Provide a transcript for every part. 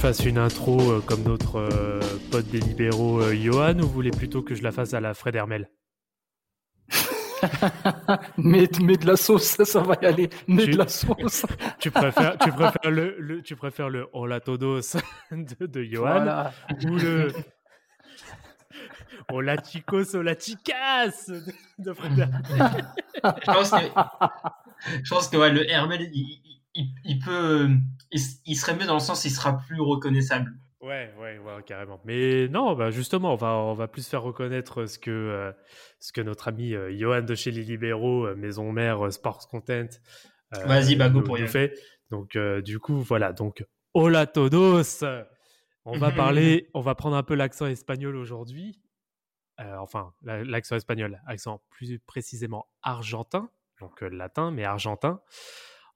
Fasse une intro euh, comme notre euh, pote des libéraux euh, Johan ou vous voulez plutôt que je la fasse à la Fred Hermel? Mets, de la sauce, ça, ça va y aller. Mets de la sauce. tu préfères, tu préfères le, tu préfères le Hola Todos de, de Johan ou le Hola chicos, hola chicas de, Fred Hermel? je pense que, je pense que ouais, le Hermel, il, il, peut, il, serait mieux dans le sens, il sera plus reconnaissable. Ouais, ouais, ouais, carrément. Mais non, bah justement, on va, on va plus faire reconnaître ce que, euh, ce que notre ami euh, Johan de chez les Libéraux, euh, Maison Mère, Sports Content, Vas-y, bah, go pour nous fait. Donc, du coup, voilà. Donc, hola todos. On va parler, on va prendre un peu l'accent espagnol aujourd'hui. enfin, l'accent espagnol, accent plus précisément argentin, donc latin, mais argentin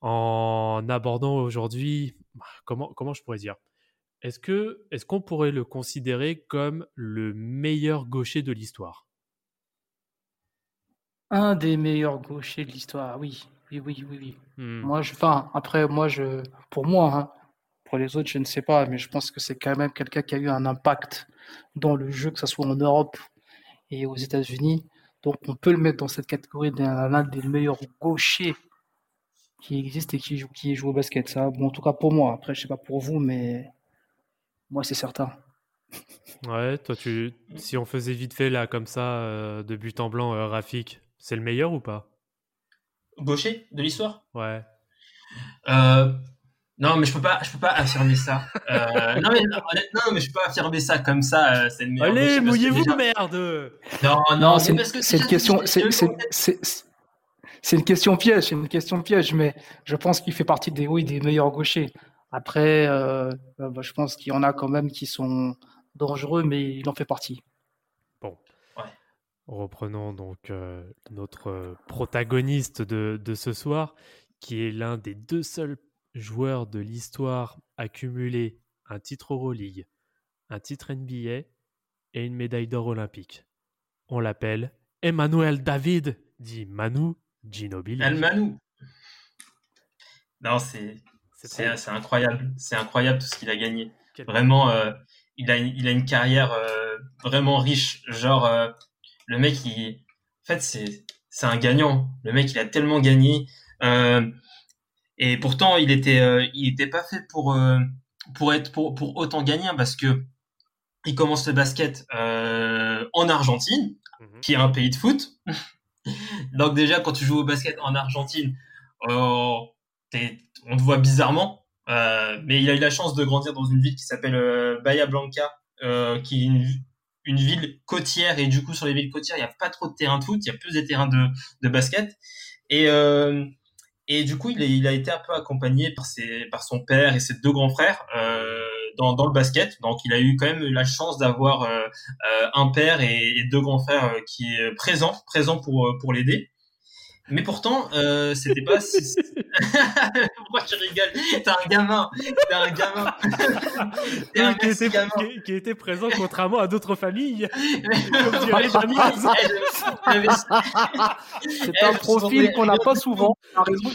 en abordant aujourd'hui, comment, comment je pourrais dire? Est-ce qu'on pourrait le considérer comme le meilleur gaucher de l'histoire? Un des meilleurs gauchers de l'histoire, oui. Oui, oui, oui, oui. Hmm. Moi, je, enfin, après, moi, je, pour moi, hein, pour les autres, je ne sais pas, mais je pense que c'est quand même quelqu'un qui a eu un impact dans le jeu, que ce soit en Europe et aux États-Unis. Donc, on peut le mettre dans cette catégorie d'un des meilleurs gauchers qui existe et qui joue, qui joue au basket. Ça, bon, en tout cas pour moi. Après, je sais pas pour vous, mais moi, c'est certain. Ouais, toi, tu, si on faisait vite fait là, comme ça, euh, de but en blanc, euh, Rafik, c'est le meilleur ou pas? Gaucher de l'histoire? Ouais. Euh, non, mais je peux pas, je peux pas affirmer ça. non, mais, non, mais je peux pas affirmer ça comme ça. c'est le meilleur Allez, mouillez-vous, merde Non, non, c'est une question. C'est c'est une question piège, c'est une question piège, mais je pense qu'il fait partie des, oui, des meilleurs gauchers. Après, euh, euh, bah, je pense qu'il y en a quand même qui sont dangereux, mais il en fait partie. Bon. Reprenons donc euh, notre protagoniste de, de, ce soir, qui est l'un des deux seuls joueurs de l'histoire à cumuler un titre Euroleague, un titre NBA et une médaille d'or olympique. On l'appelle Emmanuel David, dit Manu Ginobili. El Manu. Non, c'est c'est incroyable. C'est incroyable tout ce qu'il a gagné. Vraiment, euh, il, a, il a une carrière euh, vraiment riche. Genre, euh, le mec, il, en fait, c'est un gagnant. Le mec, il a tellement gagné. et pourtant, il était, il était pas fait pour, pour, être, pour, pour autant gagner hein, parce que il commence le basket en Argentine, mhm. qui est un pays de foot. Donc déjà, quand tu joues au basket en Argentine, euh, on te voit bizarrement. Euh, mais il a eu la chance de grandir dans une ville qui s'appelle euh, Bahia Blanca, qui est une, ville côtière. Et du coup, sur les villes côtières, il n'y a pas trop de terrains de foot, il y a plus des terrains de, basket. Et, du coup, il a, été un peu accompagné par son père et ses deux grands frères dans, le basket. Donc, il a eu quand même la chance d'avoir euh, euh, un père et, deux grands frères euh, qui est présent, présent pour, pour l'aider. Mais pourtant, euh, c'était pas. Pourquoi tu rigoles T'es un gamin. T'es un gamin. T'es un qui, était, gamin. Qui, était présent contrairement à d'autres familles. Comme dirait C'est un profil qu'on n'a pas souvent.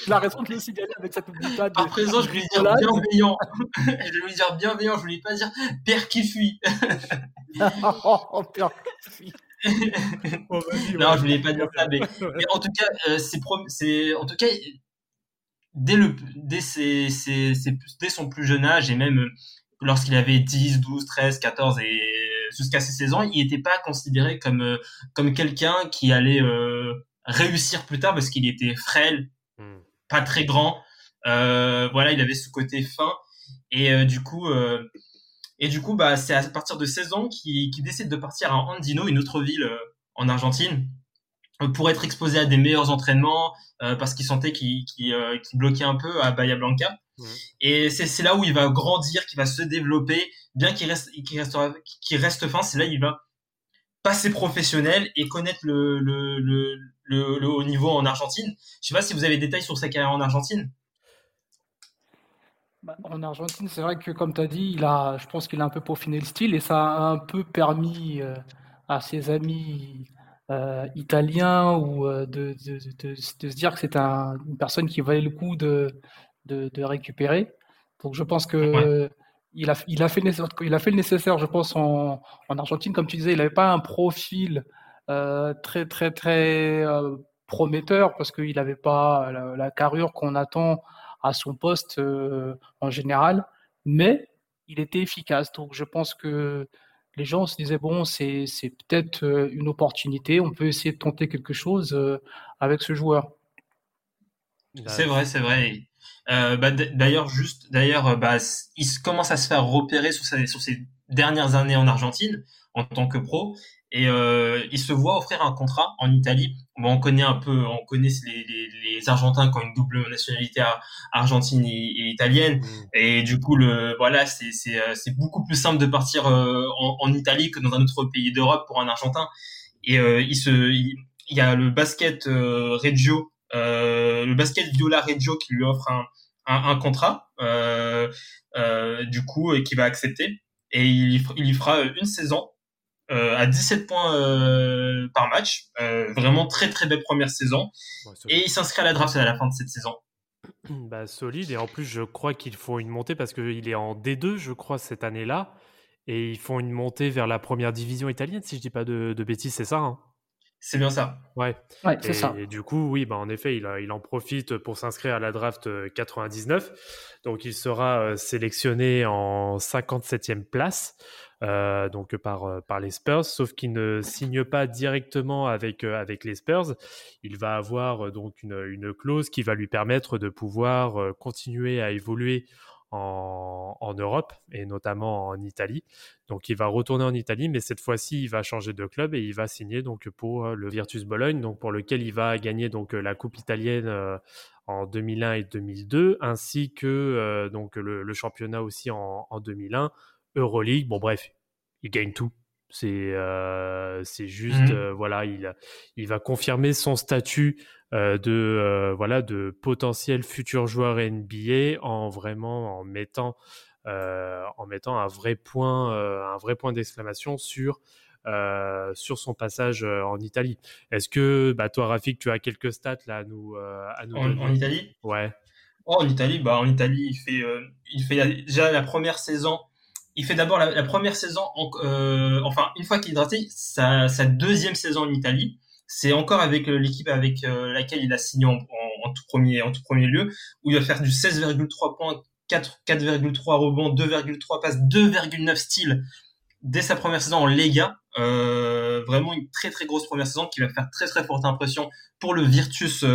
Il a raison, de le signaler avec cette boutade. À présent, je vais lui dire bienveillant. je vais lui dire bienveillant. Je voulais pas dire père qui fuit. oh, père qui fuit. Non, je voulais pas dire ça, mais, en tout cas, euh, c'est en tout cas dès le dès, ses, ses, dès son plus jeune âge et même euh, lorsqu'il avait 10, 12, 13, 14 et jusqu'à ses 16 ans, il n'était pas considéré comme euh, comme quelqu'un qui allait réussir plus tard parce qu'il était frêle, hmm. pas très grand. voilà, il avait ce côté fin et du coup et du coup, bah, c'est à partir de 16 ans qu'il décide de partir à Andino, une autre ville euh, en Argentine pour être exposé à des meilleurs entraînements parce qu'il sentait qu'il bloquait un peu à Bahia Blanca. Et c'est là où il va grandir, qu'il va se développer, bien qu'il reste, fin. C'est là où il va passer professionnel et connaître le, le, le, le, haut niveau en Argentine. Je sais pas si vous avez des détails sur sa carrière en Argentine. Bah, en Argentine, c'est vrai que comme tu as dit, il a, je pense qu'il a un peu peaufiné le style et ça a un peu permis euh, à ses amis euh, italiens ou euh, de, de, de, de, se dire que c'est un, une personne qui valait le coup de, de, récupérer. Donc je pense que il, a, il, a fait il a fait le nécessaire, je pense, en, en Argentine. Comme tu disais, il n'avait pas un profil euh, très, très, très euh, prometteur parce qu'il n'avait pas la, carrure qu'on attend à son poste euh, en général, mais il était efficace. Donc je pense que les gens se disaient bon, c'est peut-être une opportunité, on peut essayer de tenter quelque chose avec ce joueur. C'est vrai, c'est vrai. Euh, bah, d'ailleurs, juste, d'ailleurs, euh, bah, il commence à se faire repérer sur, sur ses dernières années en Argentine en tant que pro et euh, il se voit offrir un contrat en Italie. Bon, on connaît un peu, on connaît les, les, les Argentins qui ont une double nationalité argentine et, italienne, mm. et du coup, le voilà, c'est c'est beaucoup plus simple de partir en, en, Italie que dans un autre pays d'Europe pour un Argentin. Et il se, il, il, y a le basket Reggio, le basket Viola Reggio qui lui offre un un, contrat, euh, euh, du coup, et qui va accepter. Et il, il y fera une saison euh, à 17 points par match. vraiment très très belle première saison. et il s'inscrit à la draft à la fin de cette saison. Bah, solide. Et en plus, je crois qu'il faut une montée parce qu'il est en D2, je crois, cette année-là. Et ils font une montée vers la première division italienne, si je dis pas de, de bêtises, c'est ça hein? C'est bien ça. Ouais, c'est ça. Et du coup, oui, bah, en effet, il, il en profite pour s'inscrire à la draft 99. Euh, donc, il sera euh, sélectionné en 57e place. Euh, donc par, par les Spurs, sauf qu'il ne signe pas directement avec, avec les Spurs. Il va avoir donc une, une, clause qui va lui permettre de pouvoir continuer à évoluer en, Europe et notamment en Italie. Donc il va retourner en Italie, mais cette fois-ci il va changer de club et il va signer pour euh, le Virtus Bologne, donc pour lequel il va gagner donc euh, la Coupe italienne euh, en 2001 et 2002, ainsi que donc le, championnat aussi en, en 2001, Euroleague. Bon bref, il gagne tout. C'est c'est juste mmh. voilà, il il va confirmer son statut euh, de euh, voilà de potentiels futurs joueurs NBA en vraiment en mettant euh, en mettant un vrai point un vrai point d'exclamation sur sur son passage en Italie. Est-ce que bah, toi Rafik tu as quelques stats là à nous à nous en, Italie? Ouais. Oh, en Italie, bah en Italie, il fait, il fait déjà la première saison. Il fait d'abord la, première saison, enfin une fois qu'il est drafté, sa, deuxième saison en Italie. C'est encore avec euh, l'équipe avec euh, laquelle il a signé en, tout premier, en tout premier lieu, où il va faire du 16,3 points, 4,3 rebonds, 2,3 passes, 2,9 styles dès sa première saison en Lega. Euh, vraiment une très très grosse première saison qui va faire très très forte impression pour le Virtus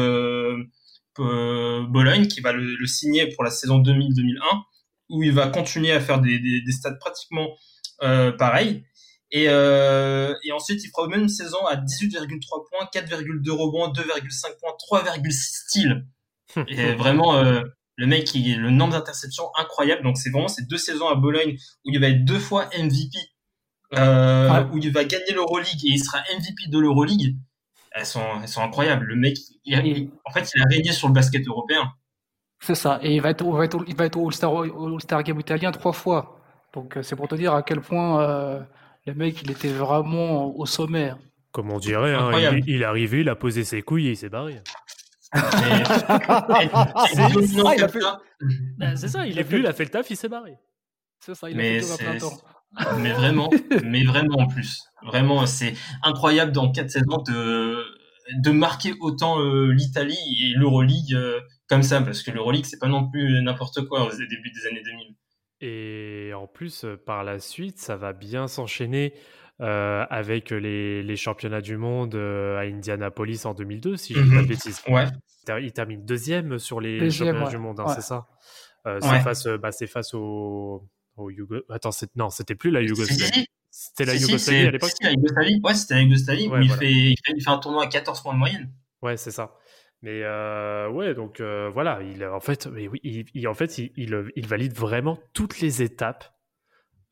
Bologne qui va le, signer pour la saison 2000-2001 où il va continuer à faire des, des, des stats pratiquement pareils. Et, euh, et ensuite, il fera même une saison à 18,3 points, 4,2 rebonds, 2,5 points, 3,6 styles. et vraiment, euh, le mec, il, le nombre d'interceptions incroyable. Donc, c'est vraiment ces deux saisons à Bologne où il va être deux fois MVP, euh, où il va gagner l'Euroleague et il sera MVP de l'Euroleague. Elles sont, elles sont incroyables. Le mec, en fait, il a régné sur le basket européen. C'est ça. Et il va être, il va être, au All-Star Game italien trois fois. Donc, euh, c'est pour te dire à quel point euh, le mec, il était vraiment au sommet. Comme on dirait, hein, il, est arrivé, il a posé ses couilles et il s'est barré. Ben, c'est ça, il est venu, il a fait le taf, il s'est barré. C'est ça, il a fait le plein temps. Mais vraiment, mais vraiment en plus. Vraiment, c'est incroyable dans quatre saisons de, de marquer autant euh, l'Italie et l'Euroleague euh, comme ça, parce que l'Euroleague, c'est pas non plus n'importe quoi au début des années 2000. Et en plus, par la suite, ça va bien s'enchaîner euh, avec les, les, championnats du monde à Indianapolis en 2002, si je ne dis pas de mmh bêtises. Ouais. Il termine deuxième sur les championnats du monde, hein, c'est ça? Euh, C'est face, bah, face au, au Attends, non, c'était plus la Yougoslavie. C'était la Yougoslavie à l'époque? la Yougoslavie, ouais, c'était la Yougoslavie où il, fait, il, fait, un tournoi à 14 points de moyenne. Ouais, c'est ça. Mais euh, ouais, donc euh, voilà, il, en fait, il, il en fait, il, il, valide vraiment toutes les étapes,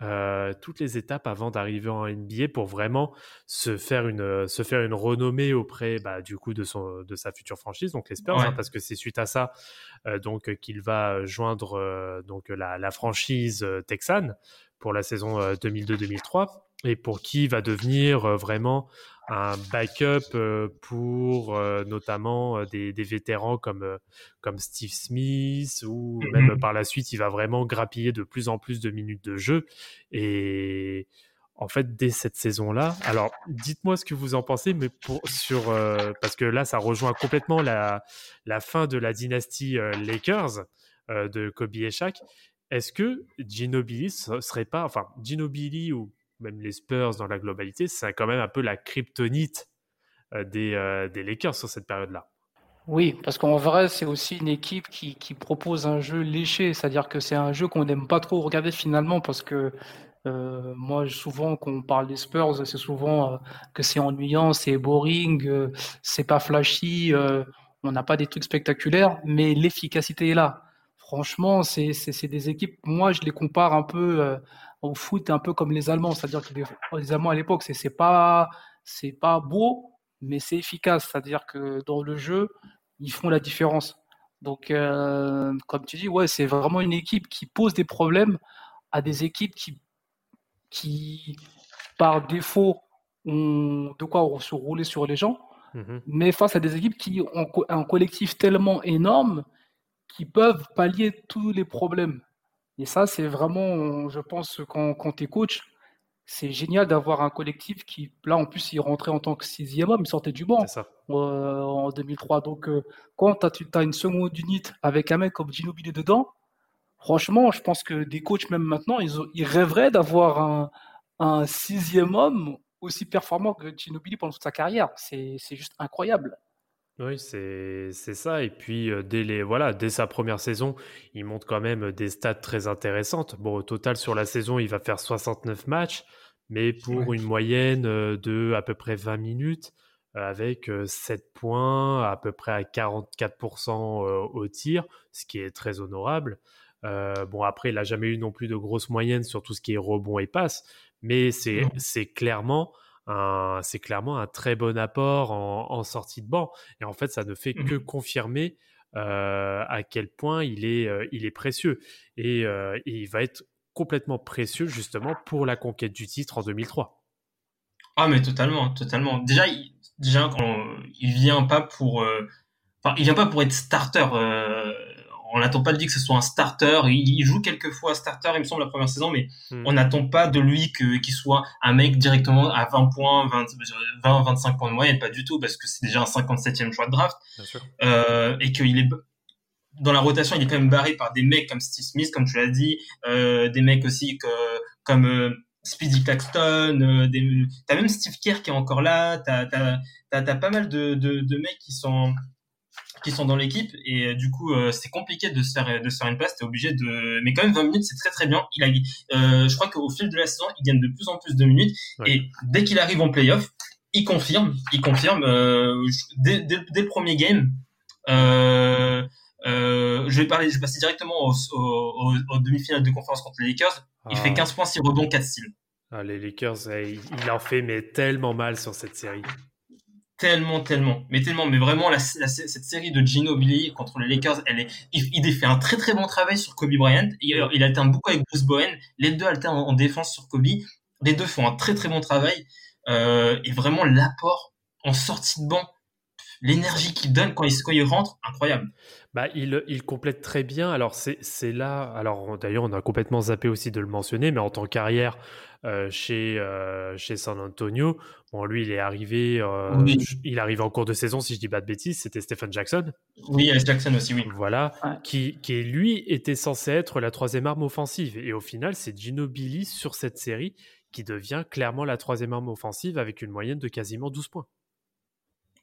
euh, toutes les étapes avant d'arriver en NBA pour vraiment se faire une, se faire une renommée auprès, bah, du coup, de son, de sa future franchise, donc les Spurs, hein, parce que c'est suite à ça, donc qu'il va joindre donc la, la franchise texane pour la saison 2002-2003 euh, et pour qui va devenir euh, vraiment un backup euh, pour notamment des, vétérans comme, comme Steve Smith ou mm-hmm. même par la suite il va vraiment grappiller de plus en plus de minutes de jeu et en fait dès cette saison là alors dites-moi ce que vous en pensez mais pour sur parce que là ça rejoint complètement la, la fin de la dynastie Lakers de Kobe et Shaq est-ce que Ginobili serait pas, enfin Ginobili ou même les Spurs dans la globalité, c'est quand même un peu la kryptonite euh, des, euh, des Lakers sur cette période-là. Oui, parce qu'en vrai, c'est aussi une équipe qui, qui, propose un jeu léché, c'est-à-dire que c'est un jeu qu'on n'aime pas trop regarder finalement, parce que euh, moi, souvent, quand on parle des Spurs, c'est souvent que c'est ennuyant, c'est boring, c'est pas flashy, on n'a pas des trucs spectaculaires, mais l'efficacité est là. Franchement, c'est des équipes, moi je les compare un peu au foot, un peu comme les Allemands. C'est-à-dire que les, Allemands à l'époque, c'est pas, pas beau, mais c'est efficace. C'est-à-dire que dans le jeu, ils font la différence. Donc, euh, comme tu dis, ouais, c'est vraiment une équipe qui pose des problèmes à des équipes qui, qui par défaut, ont de quoi se rouler sur les gens. Mmh mais face à des équipes qui ont un collectif tellement énorme qui peuvent pallier tous les problèmes. Et ça, c'est vraiment, je pense, quand, quand tu es coach, c'est génial d'avoir un collectif qui, là, en plus, il rentrait en tant que sixième homme, il sortait du banc euh, en 2003. Donc, euh, quand tu as, une seconde unité avec un mec comme Ginobili dedans, franchement, je pense que des coachs, même maintenant, ils, ils rêveraient d'avoir un, un, sixième homme aussi performant que Ginobili pendant toute sa carrière. C'est juste incroyable. Oui, c'est ça. Et puis, dès, les, voilà, dès sa première saison, il monte quand même des stats très intéressantes. Bon, au total, sur la saison, il va faire 69 matchs, mais pour une moyenne de à peu près 20 minutes, avec 7 points, à peu près à 44% au tir, ce qui est très honorable. bon, après, il n'a jamais eu non plus de grosses moyennes sur tout ce qui est rebond et passe, mais c'est clairement c'est clairement un très bon apport en, sortie de banc. Et en fait, ça ne fait que mmh confirmer euh, à quel point il est, euh, il est précieux. Euh, et, il va être complètement précieux justement pour la conquête du titre en 2003. Ah mais totalement, totalement. Déjà, il, déjà il vient pas pour, enfin, il vient pas pour être starter on n'attend pas de lui que ce soit un starter. Il, joue quelquefois starter, il me semble, la première saison, mais hmm. on n'attend pas de lui qu'il soit un mec directement à 20 points, 20, 25 points de moyenne, pas du tout, parce que c'est déjà un 57e choix de draft. Euh, et qu'il est dans la rotation, il est quand même barré par des mecs comme Steve Smith, comme tu l'as dit, euh, des mecs aussi que, comme euh, Speedy Claxton, t'as même Steve Kerr qui est encore là, t'as as, pas mal de, de mecs qui sont qui sont dans l'équipe. Et euh, du coup euh, c'est compliqué de se faire de se faire une place. T'es obligé de mais quand même 20 minutes c'est très très bien. Il a euh, je crois qu'au fil de la saison il gagne de plus en plus de minutes. Et dès qu'il arrive en playoff il confirme il confirme dès, dès, dès, le premier game je vais parler je vais passer directement aux, aux demi-finales de conférence contre les Lakers. Il fait 15 ah. points 6 rebonds 4 styles ah, les Lakers il en fait mais tellement mal sur cette série tellement, tellement, mais tellement, mais vraiment cette série de Gino Billy contre les Lakers, elle est, il, fait un très très bon travail sur Kobe Bryant. Il, il alterne beaucoup avec Bruce Bowen. Les deux alternent en, défense sur Kobe. Les deux font un très très bon travail euh, et vraiment l'apport en sortie de banc, l'énergie qu'il donne quand il, quand il rentre, incroyable. Bah, il, il complète très bien. Alors, c'est là. Alors, d'ailleurs, on a complètement zappé aussi de le mentionner, mais en tant qu'arrière euh, chez, euh, chez San Antonio, bon, lui, il est arrivé. Euh, il arrive en cours de saison, si je dis pas de bêtises. C'était Stephen Jackson. Oui, Jackson aussi, oui. Voilà. Qui, qui, lui, était censé être la troisième arme offensive. Et au final, c'est Gino Billy sur cette série qui devient clairement la troisième arme offensive avec une moyenne de quasiment 12 points.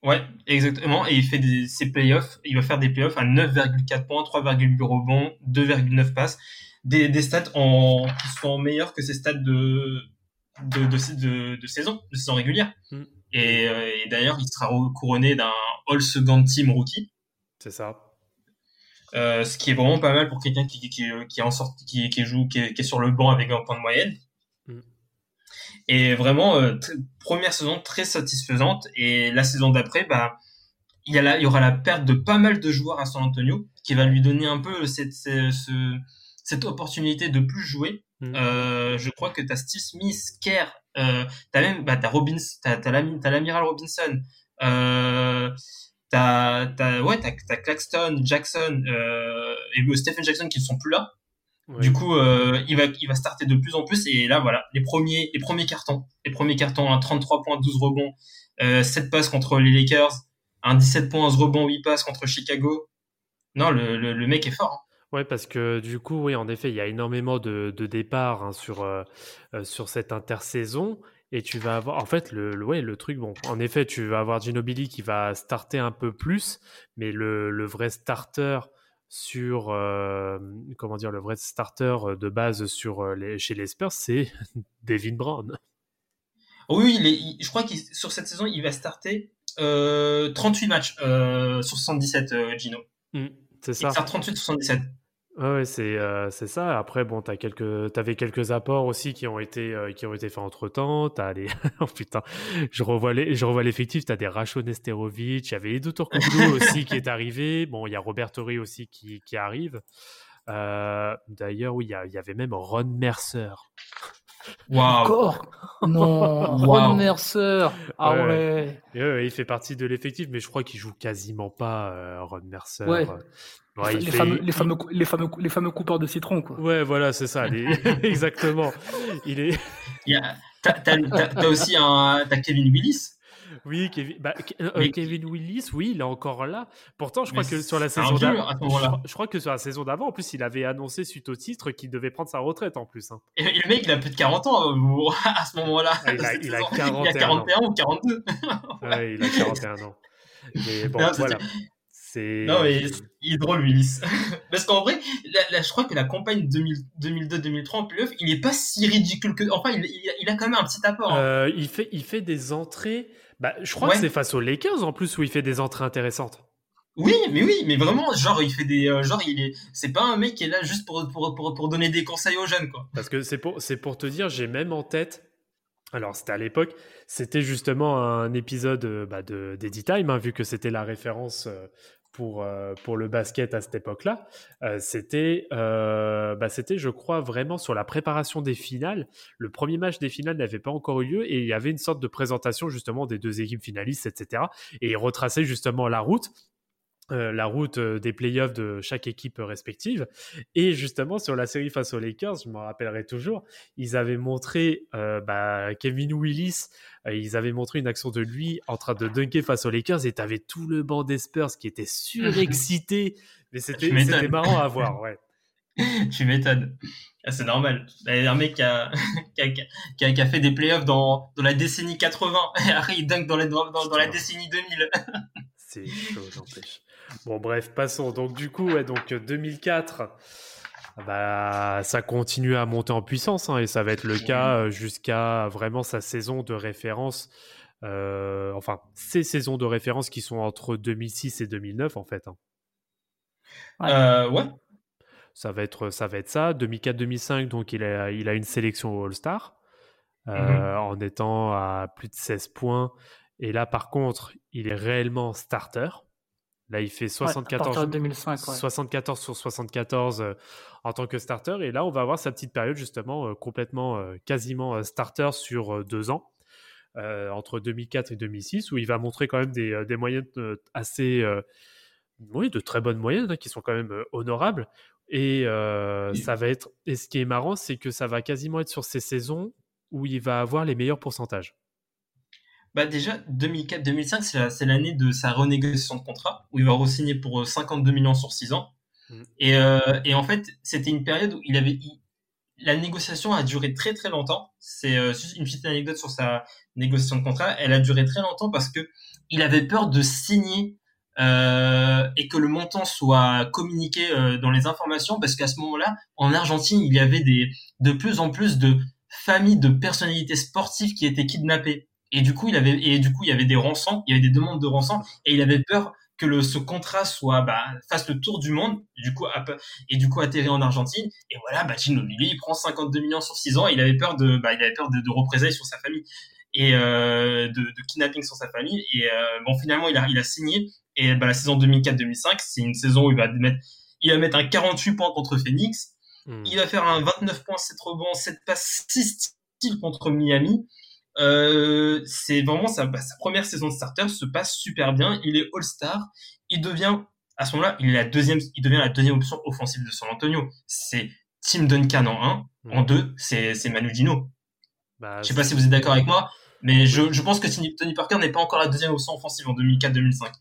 Ouais, exactement. Et il fait des, ses playoffs. Il va faire des playoffs à 9,4 points, 3,8 rebonds, 2,9 passes. Des, des stats en, qui sont meilleurs que ses stats de, de, de, de, saison, de saison régulière. Mm. Et, et d'ailleurs, il sera couronné d'un All Second Team Rookie. C'est ça. Euh, ce qui est vraiment pas mal pour quelqu'un qui, qui, qui, en sort, qui, qui joue, qui est, sur le banc avec un point de moyenne. Mm. Et vraiment, euh, première saison très satisfaisante. Et la saison d'après, bah, il y, a il y aura la perte de pas mal de joueurs à San Antonio, qui va lui donner un peu cette, cette, cette opportunité de plus jouer. Mm. Euh, je crois que tu as Steve Smith, Kerr, euh, tu as même bah, as as, l'amiral Robinson, euh, ouais, t'as, t'as Claxton, Jackson euh, et Stephen Jackson qui ne sont plus là. Du coup, euh, il va, il va starter de plus en plus. Et là, voilà, les premiers, les premiers cartons, les premiers cartons, un 33 points, 12 rebonds, euh, 7 passes contre les Lakers, un 17 points, 11 rebonds, 8 passes contre Chicago. Non, le, le, le mec est fort. Hein. Ouais, parce que du coup, oui, en effet, il y a énormément de, de départs hein, sur, euh, euh, sur cette intersaison. Et tu vas avoir, en fait, le, ouais, le truc, bon, en effet, tu vas avoir Ginobili qui va starter un peu plus, mais le, le vrai starter sur, euh, comment dire, le vrai starter de base sur les, chez les Spurs, c'est Devin Brown. Oui, il est, je crois que sur cette saison, il va starter euh, 38 matchs sur 77, Gino. Mmh, c'est ça. Il start 38 sur 77. Ouais, c'est euh, c'est ça. Après, bon, t'as quelques, t'avais quelques apports aussi qui ont été euh, qui ont été faits entre temps. T'as les, oh putain, je revois les, je revois l'effectif. T'as des Racho Nesterovic, il y avait Edo Turkoglu aussi qui est arrivé. Bon, il y a Robert Torrey aussi qui qui arrive. Euh, D'ailleurs, oui, il y, avait même Ron Mercer. Encore Non, Ron Mercer. Ah ouais. il fait partie de l'effectif, mais je crois qu'il joue quasiment pas euh, Ron Mercer. Ouais les, fameux, les, fameux, les, fameux, les fameux coupeurs de citron, quoi. Ouais, voilà, c'est ça. Exactement. Il est. T'as aussi un, as Kevin Willis. Oui, Kevin, bah, euh, Kevin Willis, oui, il est encore là. Pourtant, je crois que sur la saison d'avant, je, crois que sur la saison d'avant, en plus, il avait annoncé suite au titre qu'il devait prendre sa retraite en plus. Hein. Et, le mec, il a plus de 40 ans euh, à ce moment-là. Ah, il, a, il, a 41 il a 41 ou 42. ouais, il a 41 ans. Mais bon, voilà. Non, mais il est drôle, Willis. Parce qu'en vrai, je crois que la campagne 2002-2003 en playoff, il est pas si ridicule que. Enfin, il, a quand même un petit apport. Hein. Euh, il, fait, il fait des entrées. Bah, je crois que c'est face aux Lakers en plus où il fait des entrées intéressantes. Oui, mais oui, mais vraiment, genre, il fait des. Euh, genre, il est. C'est pas un mec qui est là juste pour, pour, pour, pour donner des conseils aux jeunes, quoi. Parce que c'est pour, pour te dire, j'ai même en tête alors, c'était à l'époque, c'était justement un épisode euh, bah, de d'Edit Time, hein, vu que c'était la référence pour, euh, pour le basket à cette époque-là, euh, c'était, euh, bah, c'était, je crois, vraiment sur la préparation des finales. Le premier match des finales n'avait pas encore eu lieu et il y avait une sorte de présentation justement des deux équipes finalistes, etc. Et il retraçait justement la route. La route des playoffs de chaque équipe respective. Et justement, sur la série face aux Lakers, je m'en rappellerai toujours, ils avaient montré bah, Kevin Willis euh, ils avaient montré une action de lui en train de dunker face aux Lakers et t'avais tout le banc des Spurs qui était surexcité. Mais c'était marrant à voir, ouais. tu m'étonnes. Ah, c'est normal. Un mec qui a, qui, a, qui, a, fait des playoffs dans, dans la décennie 80 et il dunk dans la, dans, dans la décennie 2000. c'est chaud, j'empêche. Bon, bref, passons. Donc, du coup, ouais, donc 2004, bah, ça continue à monter en puissance hein, et ça va être le cas euh, jusqu'à vraiment sa saison de référence. Euh, enfin, ces saisons de référence qui sont entre 2006 et 2009 en fait. Hein. Euh, ouais. Ça va être ça. Va être ça. 2004-2005, donc il a, il a une sélection au All-Star mm-hmm. en étant à plus de 16 points. Et là, par contre, il est réellement starter. Là, il fait 74, 2005, 74 sur 74 euh, en tant que starter. Et là, on va avoir sa petite période, justement, euh, complètement, euh, quasiment starter sur deux ans, entre 2004 et 2006, où il va montrer quand même des, des moyennes assez. oui, de très bonnes moyennes, hein, qui sont quand même honorables. Et ça va être. Et ce qui est marrant, c'est que ça va quasiment être sur ces saisons où il va avoir les meilleurs pourcentages. Bah déjà, 2004-2005, c'est l'année de sa renégociation de contrat, où il va re-signer pour 52 euh, millions sur 6 ans. Mm. Et, euh, et, en fait, c'était une période où il avait... la négociation a duré très très longtemps. C'est euh, juste une petite anecdote sur sa négociation de contrat. Elle a duré très longtemps parce que il avait peur de signer euh, et que le montant soit communiqué euh, dans les informations parce qu'à ce moment-là, en Argentine, il y avait des, de plus en plus de famille de personnalités sportives qui étaient kidnappées. Et du coup, il avait, et du coup, il y avait des rançons, il y avait des demandes de rançon, et il avait peur que le, ce contrat soit bah, fasse le tour du monde, du coup, et du coup atterri en Argentine. Et voilà, bah, Ginobili, il prend 52 millions sur 6 ans. Et il avait peur de, bah, il avait peur de, de représailles sur sa famille et euh, de, de, kidnapping sur sa famille. Et euh, bon, finalement, il a, il a signé. Et bah, la saison 2004-2005, c'est une saison où il va mettre, il va mettre un 48 points contre Phoenix. Hmm. Il va faire un 29 points, 7 rebonds, 7 passes, 6 styles contre Miami. Euh, c'est vraiment sa, bah, sa, première saison de starter se passe super bien. Il est All-Star. Il devient à ce moment-là, il est la deuxième, il devient la deuxième option offensive de San Antonio. C'est Tim Duncan en 1, en 2, c'est Manu Dino. Bah, je sais pas si vous êtes d'accord avec moi, mais je, je pense que Tony Parker n'est pas encore la deuxième option offensive en 2004-2005.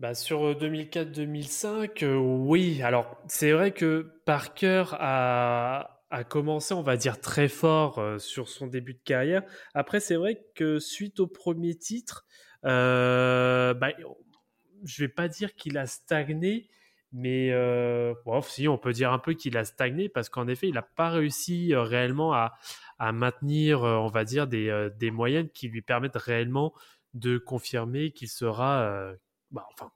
Bah sur 2004-2005, euh, euh, oui. Alors c'est vrai que Parker a a commencé, on va dire, très fort euh, sur son début de carrière. Après, c'est vrai que suite au premier titre, euh, bah, je vais pas dire qu'il a stagné, mais euh, si, on peut dire un peu qu'il a stagné parce qu'en effet, il n'a pas réussi euh, réellement à, maintenir, on va dire, des, des, moyennes qui lui permettent réellement de confirmer qu'il sera, bah, enfin,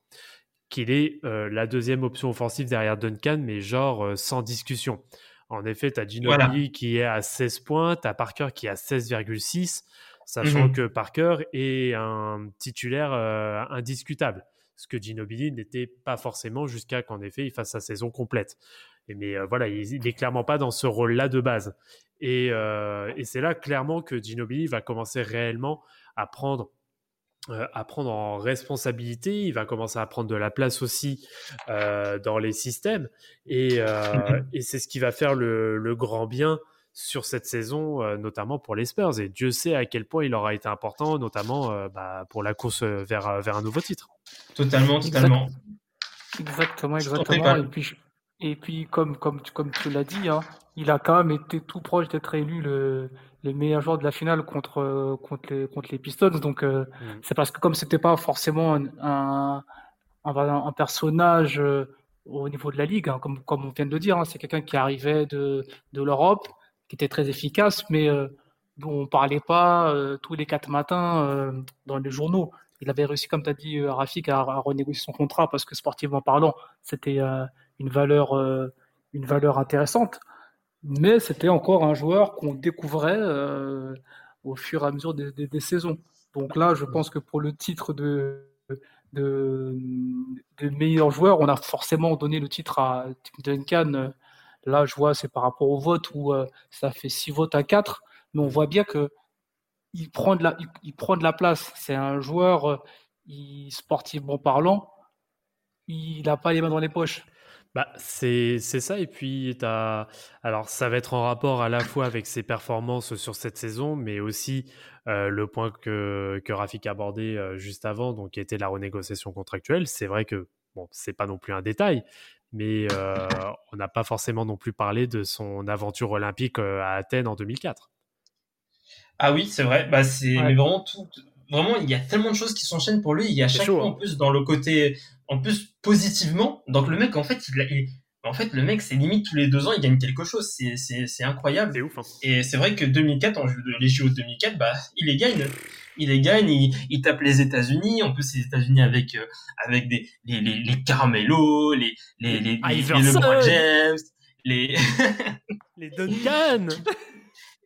qu'il est la deuxième option offensive derrière Duncan, mais genre sans discussion. En effet, tu as Ginobili qui est à 16 points, tu as Parker qui est à 16,6, sachant mmh que Parker est un titulaire euh, indiscutable. Ce que Ginobili n'était pas forcément jusqu'à qu'en effet il fasse sa saison complète. mais euh, voilà, il, n'est clairement pas dans ce rôle-là de base. Et, euh, et c'est là clairement que Ginobili va commencer réellement à prendre euh, à prendre en responsabilité, il va commencer à prendre de la place aussi euh, dans les systèmes et, euh, et c'est ce qui va faire le, le, grand bien sur cette saison, euh, notamment pour les Spurs. Et Dieu sait à quel point il aura été important, notamment euh, bah, pour la course vers, vers un nouveau titre. Totalement, totalement. Exactement, exactement. Et puis, et puis comme, comme, comme tu l'as dit, hein, il a quand même été tout proche d'être élu le, le meilleur joueur de la finale contre, contre, les, contre les Pistons. Donc, euh, mm. c'est parce que comme c'était pas forcément un, un, un, personnage euh, au niveau de la ligue, hein, comme, comme on vient de le dire, hein, c'est quelqu'un qui arrivait de, de l'Europe, qui était très efficace, mais euh, dont on parlait pas tous les quatre matins dans les journaux. Il avait réussi, comme tu as dit, Rafik, à, à, renégocier son contrat parce que sportivement parlant, c'était une valeur, une valeur intéressante mais c'était encore un joueur qu'on découvrait euh, au fur et à mesure des, saisons. Donc là, je pense que pour le titre de, meilleur joueur, on a forcément donné le titre à Tim Duncan. Là, je vois, c'est par rapport au vote où euh, ça fait 6 votes à 4, mais on voit bien que il prend de la, il, prend de la place. C'est un joueur, euh, sportivement parlant, il n'a pas les mains dans les poches. Bah, c'est ça. Et puis, as... alors, ça va être en rapport à la fois avec ses performances sur cette saison, mais aussi euh, le point que, que Rafik a abordé euh, juste avant, donc qui était la renégociation contractuelle. C'est vrai que, bon, c'est pas non plus un détail, mais euh, on n'a pas forcément non plus parlé de son aventure olympique à Athènes en 2004. Ah oui, c'est vrai. Bah, c'est vraiment tout. Vraiment, il y a tellement de choses qui s'enchaînent pour lui. Il y a chaque fois, en hein. plus, dans le côté en plus positivement. Donc le mec, en fait, il, en fait, le mec, c'est limite tous les deux ans, il gagne quelque chose. C'est incroyable. C'est ouf. Hein. Et c'est vrai que 2004, en les JO 2004, bah, il les gagne. Il les gagne, il, tape les États-Unis. En plus, les États-Unis avec euh, avec des les, les, les Carmelo, les les les, les, LeBron James, les les Duncan.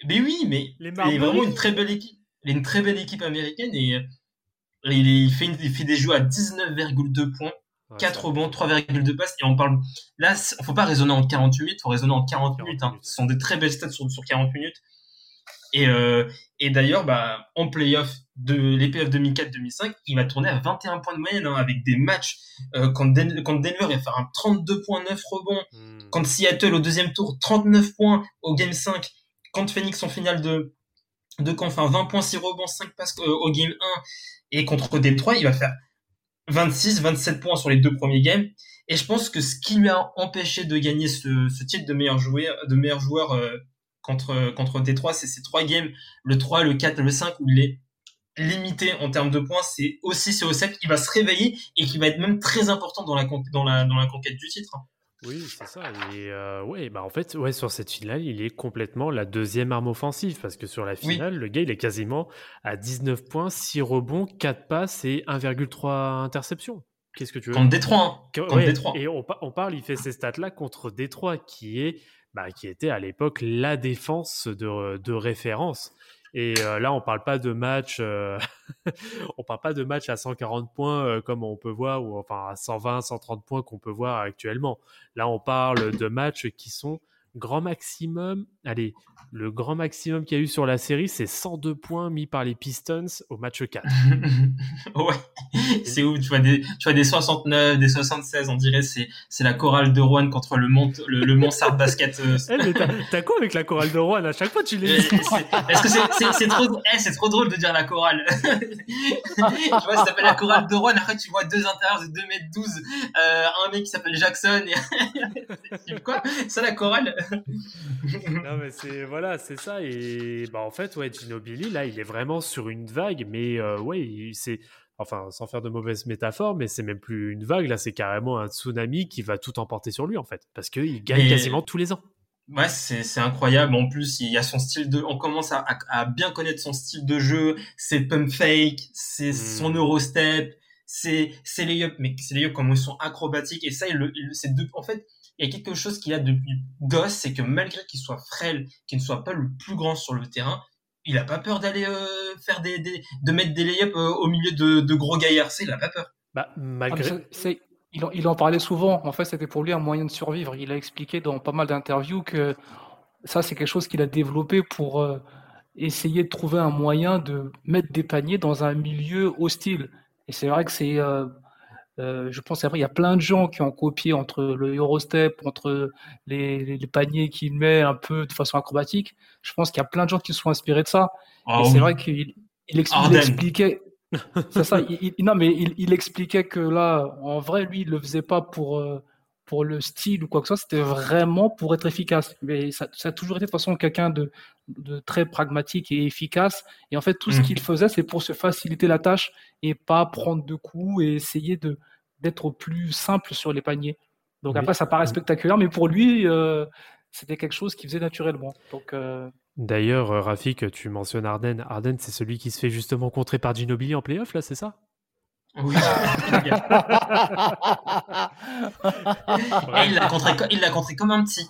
Mais oui, mais il est vraiment une très belle équipe. Il est une très belle équipe américaine et il, fait, il fait des jeux à 19,2 points, 4 rebonds, 3,2 passes. Et on parle. Là, faut pas raisonner en 48 minutes, faut raisonner en 40, minutes. Hein. Ce sont des très belles stats sur, sur 40 minutes. Et, euh, et d'ailleurs, bah, en playoff de l'EPF 2004-2005, il va tourner à 21 points de moyenne hein, avec des matchs euh, quand, quand, Denver va faire un 32.9 rebonds, hmm. quand Seattle au deuxième tour 39 points au game 5, quand Phoenix en finale de de camp, enfin 20 points, 6 rebonds, 5 passes euh, au game 1 et contre Détroit, il va faire 26, 27 points sur les deux premiers games. Et je pense que ce qui lui a empêché de gagner ce, titre de meilleur joueur, de meilleur joueur euh, contre, contre Détroit, c'est ces trois games, le 3, le 4, le 5, où il est limité en termes de points. C'est aussi ce 7 qui va se réveiller et qui va être même très important dans la, dans la, dans la conquête du titre. Oui, c'est ça. Et euh, ouais, bah en fait, ouais, sur cette finale, il est complètement la deuxième arme offensive parce que sur la finale, le gars, il est quasiment à 19 points, 6 rebonds, 4 passes et 1,3 interceptions. Qu'est-ce que tu veux Contre Détroit. Hein. Et on, on, parle, il fait ces stats-là contre Détroit, qui est, bah, qui était à l'époque la défense de, de référence. Et euh, là, on parle pas de match, euh, on parle pas de match à 140 points euh, comme on peut voir, ou enfin à 120, 130 points qu'on peut voir actuellement. Là, on parle de matchs qui sont grand maximum, allez, le grand maximum qu'il y a eu sur la série, c'est 102 points mis par les Pistons au match 4. ouais, c'est où tu vois, des, tu vois des 69, des 76, on dirait c'est c'est la chorale de Rouen contre le Mont le, le Basket. Euh. Eh, t'as quoi avec la chorale de Rouen? À chaque fois tu les Est-ce que c'est trop eh, c'est trop drôle de dire la chorale Tu vois, ça s'appelle la chorale de Rouen, après tu vois deux intérieurs de 2 mètres 12, euh, un mec qui s'appelle Jackson et quoi? C'est la chorale? Non mais c'est voilà, c'est ça. Et bah, en fait, ouais, Ginobili, là, il est vraiment sur une vague, mais euh, ouais, c'est. Enfin, sans faire de mauvaises métaphores, mais c'est même plus une vague, là, c'est carrément un tsunami qui va tout emporter sur lui, en fait. Parce qu'il gagne quasiment tous les ans. Ouais, c'est incroyable. En plus, il y a son style de. On commence à, à, bien connaître son style de jeu, ses pump fake, c'est son hmm. Eurostep, c'est les up, mais c'est les up comme ils sont acrobatiques. Et ça, il, c'est deux. En fait, il y a quelque chose qu'il a depuis gosse, c'est que malgré qu'il soit frêle, qu'il ne soit pas le plus grand sur le terrain, il a pas peur d'aller euh, faire des, de mettre des layups euh, au milieu de, gros gaillards. C'est, il a pas peur. Bah, malgré. Ah, il, en, il, en, parlait souvent. En fait, c'était pour lui un moyen de survivre. Il a expliqué dans pas mal d'interviews que ça, c'est quelque chose qu'il a développé pour euh, essayer de trouver un moyen de mettre des paniers dans un milieu hostile. Et c'est vrai que c'est euh, je pense après, il y a plein de gens qui ont copié entre le Eurostep, entre les, paniers qu'il met un peu de façon acrobatique. Je pense qu'il y a plein de gens qui se sont inspirés de ça. Ah et c'est vrai qu'il il, expliquait. ça. non, mais il, expliquait que là, en vrai, lui, il le faisait pas pour euh, pour le style ou quoi que ce soit. C'était vraiment pour être efficace. Mais ça, a toujours été de toute façon quelqu'un de, de très pragmatique et efficace. Et en fait, tout ce mmh. qu'il faisait, c'est pour se faciliter la tâche et pas prendre de coups et essayer de d'être plus simple sur les paniers. Donc après, ça paraît spectaculaire, mais pour lui, euh, c'était quelque chose qu'il faisait naturellement. Donc euh, D'ailleurs, euh, Rafik, tu mentionnes Arden. Arden, c'est celui qui se fait justement contrer par Ginobili en playoff, là, c'est ça? Oui. il l'a contré, il l'a contré comme un petit.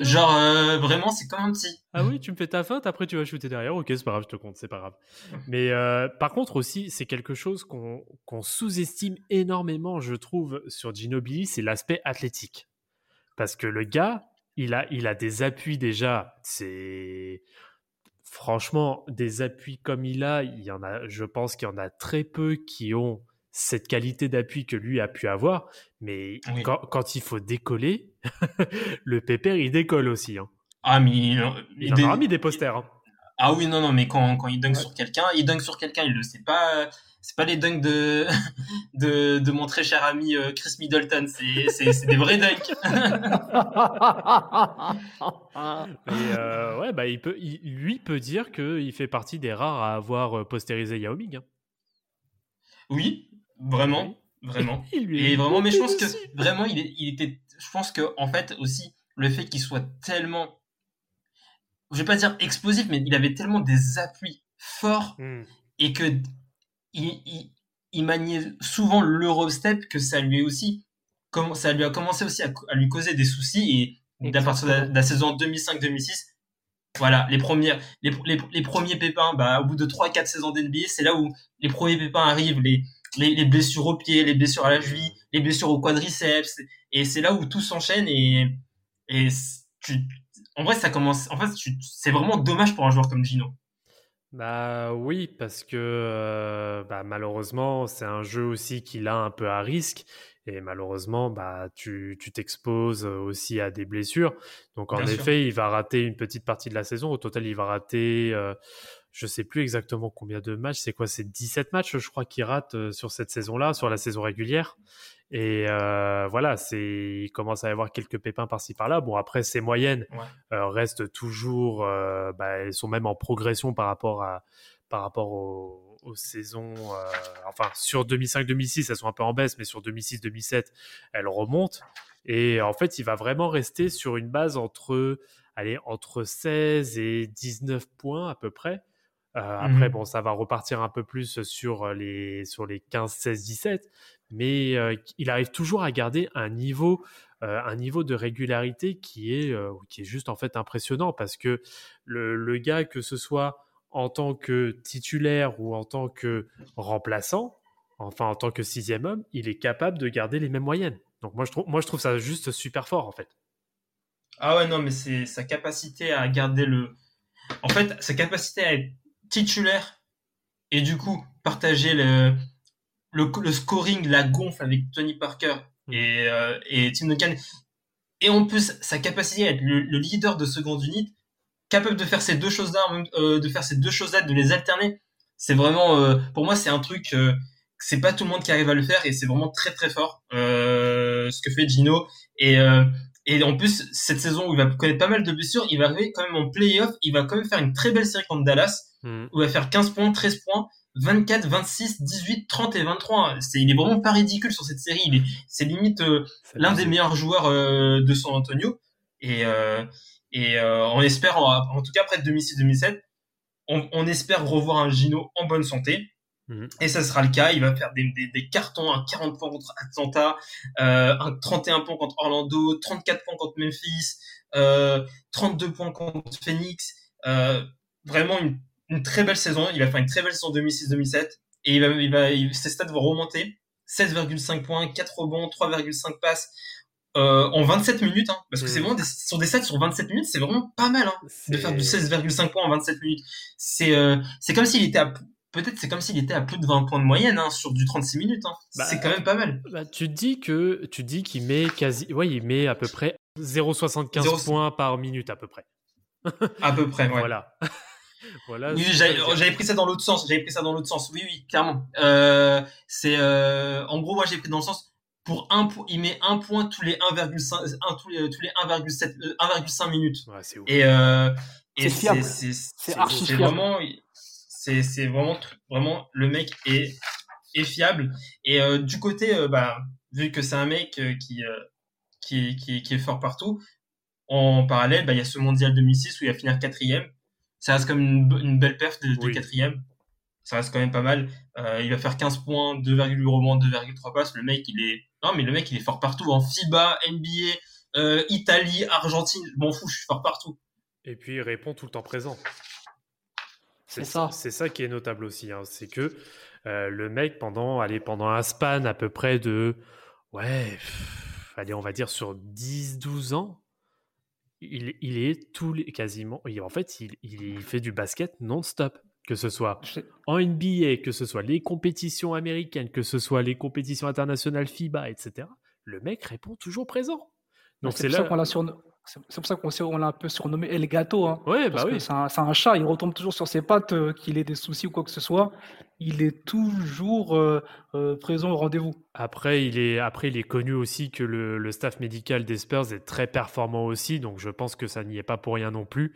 Genre, euh, vraiment, c'est comme un petit. Ah oui, tu me fais ta feinte, après tu vas shooter derrière. Ok, c'est pas grave, je te compte, c'est pas grave. Mais euh, par contre, aussi, c'est quelque chose qu'on sous-estime énormément, je trouve, sur Ginobili, c'est l'aspect athlétique. Parce que le gars, il a, il a des appuis déjà. C'est. Franchement, des appuis comme il a, il y en a, je pense qu'il y en a très peu qui ont cette qualité d'appui que lui a pu avoir. Mais quand, il faut décoller, le pépère, il décolle aussi. Hein. Ah, mais il, il, en aura mis des posters. Hein. Ah oui, non, non, mais quand, quand il dunk sur quelqu'un, il dunk sur quelqu'un, il le sait pas. C'est pas les dunks de, de, de, mon très cher ami euh, Chris Middleton, c'est des vrais dunks. Et euh, ouais, bah, il peut, lui peut dire qu'il fait partie des rares à avoir euh, postérisé Yao Ming. Hein. Oui, Vraiment, vraiment. et vraiment, mais je pense que vraiment, il, il, était. Je pense que en fait aussi le fait qu'il soit tellement, je vais pas dire explosif, mais il avait tellement des appuis forts hmm. et que il, il, maniait souvent l'Eurostep que ça lui aussi, comme ça lui a commencé aussi à, lui causer des soucis et à partir de la, saison 2005-2006. Voilà, les, premières, les, les, premiers pépins, bah, au bout de 3-4 saisons d'NBA, c'est là où les premiers pépins arrivent, les, les, blessures au pied, les blessures à la cheville, les blessures au quadriceps. Et c'est là où tout s'enchaîne et, et en vrai, ça commence. En fait, c'est vraiment dommage pour un joueur comme Gino. Bah oui, parce que euh, bah, malheureusement, c'est un jeu aussi qu'il a un peu à risque. Et malheureusement, bah, tu t'exposes aussi à des blessures. Donc en effet, il va rater une petite partie de la saison. Au total, il va rater euh, je sais plus exactement combien de matchs. C'est quoi? C'est 17 matchs, je crois, qu'il rate euh, sur cette saison-là, sur la saison régulière. Et euh, voilà, c'est il commence à y avoir quelques pépins par-ci par-là. Bon, après, ces moyennes euh, restent toujours, bah, elles sont même en progression par rapport à par rapport au, aux saisons, enfin sur 2005-2006, elles sont un peu en baisse, mais sur 2006-2007, elles remontent. Et en fait, il va vraiment rester sur une base entre, allez, entre 16 et 19 points à peu près. après, mmh bon, ça va repartir un peu plus sur les, sur les 15, 16, 17, mais il arrive toujours à garder un niveau euh, un niveau de régularité qui est, euh, qui est juste en fait impressionnant parce que le, le, gars, que ce soit en tant que titulaire ou en tant que remplaçant, enfin en tant que sixième homme, il est capable de garder les mêmes moyennes. Donc moi je trouve, moi, je trouve ça juste super fort en fait. Ah ouais, non, mais c'est sa capacité à garder le. En fait, sa capacité à être titulaire et du coup partager le, le, le scoring, la gonfle avec Tony Parker Mm. et, euh, et Tim Duncan. Et en plus, sa capacité à être le, leader de seconde unité, capable de faire ces deux choses-là, euh, de faire ces deux choses-là, de les alterner, c'est vraiment, euh, pour moi, c'est un truc, c'est pas tout le monde qui arrive à le faire et c'est vraiment très très fort ce que fait Gino. Et, et en plus, cette saison où il va connaître pas mal de blessures, il va arriver quand même en playoff, il va quand même faire une très belle série contre Dallas, mm. où il va faire 15 points, 13 points, 24, 26, 18, 30 et 23. C'est, il est vraiment pas ridicule sur cette série. Il est, c'est limite euh, l'un des meilleurs joueurs euh, de San Antonio. Et, euh, et on espère, en, tout cas après 2006-2007, on, on, espère revoir un Gino en bonne santé. Mhm. Et ça sera le cas. Il va faire des, des, des cartons, un 40 points contre Atlanta, un 31 points contre Orlando, 34 points contre Memphis, 32 points contre Phoenix. vraiment une une très belle saison. Il va faire une très belle saison 2006-2007. Et il va, il va, ses stats vont remonter. 16,5 points, 4 rebonds, 3,5 passes. Euh, en 27 minutes, hein, parce que c'est hmm. vraiment des, sur des stats sur 27 minutes, c'est vraiment pas mal hein, de faire du 16,5 points en 27 minutes. C'est euh, c'est comme s'il était à peut-être c'est comme s'il était à plus de 20 points de moyenne hein, sur du 36 minutes. Hein. Bah, c'est quand même pas mal. Bah, tu dis que tu dis qu'il met quasi, ouais, il met à peu près 0,75 points par minute à peu près. à peu près, ouais. Voilà. voilà. Oui, j'avais pris ça dans l'autre sens. J'avais pris ça dans l'autre sens. Oui, oui, clairement. Euh, c'est euh, en gros, moi, j'ai pris dans le sens pour un il met un point tous les 1,5 tous les tous les 1,7 1,5 minutes. Ouais, c'est Et euh, et c'est c'est vraiment c'est c'est vraiment vraiment le mec est est fiable et euh, du côté euh, bah vu que c'est un mec euh, qui qui, qui, qui est fort partout en parallèle bah il y a ce mondial 2006 où il va finir quatrième ça reste comme une, belle perte de, quatrième. Ça reste quand même pas mal. Il va faire 15 points, 2,8 rebonds, 2,3 passes. Le mec, il est, non, mais le mec, il est fort partout. En FIBA, NBA, euh, Italie, Argentine, je m'en fous, je suis fort partout. Et puis, il répond tout le temps présent. C'est ça. C'est ça qui est notable aussi. Hein. C'est que euh, le mec, pendant, allez, pendant un span à peu près de, ouais, allez, on va dire sur 10-12 ans, il, est tous les, quasiment. En fait, il, fait du basket non-stop. Que ce soit en NBA, que ce soit les compétitions américaines, que ce soit les compétitions internationales FIBA, etc. Le mec répond toujours présent. Donc c'est là qu'on l'a c'est pour ça qu'on l'a un peu surnommé El Gato. Hein, ouais, bah oui. C'est un, chat, il retombe toujours sur ses pattes, euh, qu'il ait des soucis ou quoi que ce soit. Il est toujours euh, euh, présent au rendez-vous. Après il, est, après, il est connu aussi que le, staff médical des Spurs est très performant aussi, donc je pense que ça n'y est pas pour rien non plus.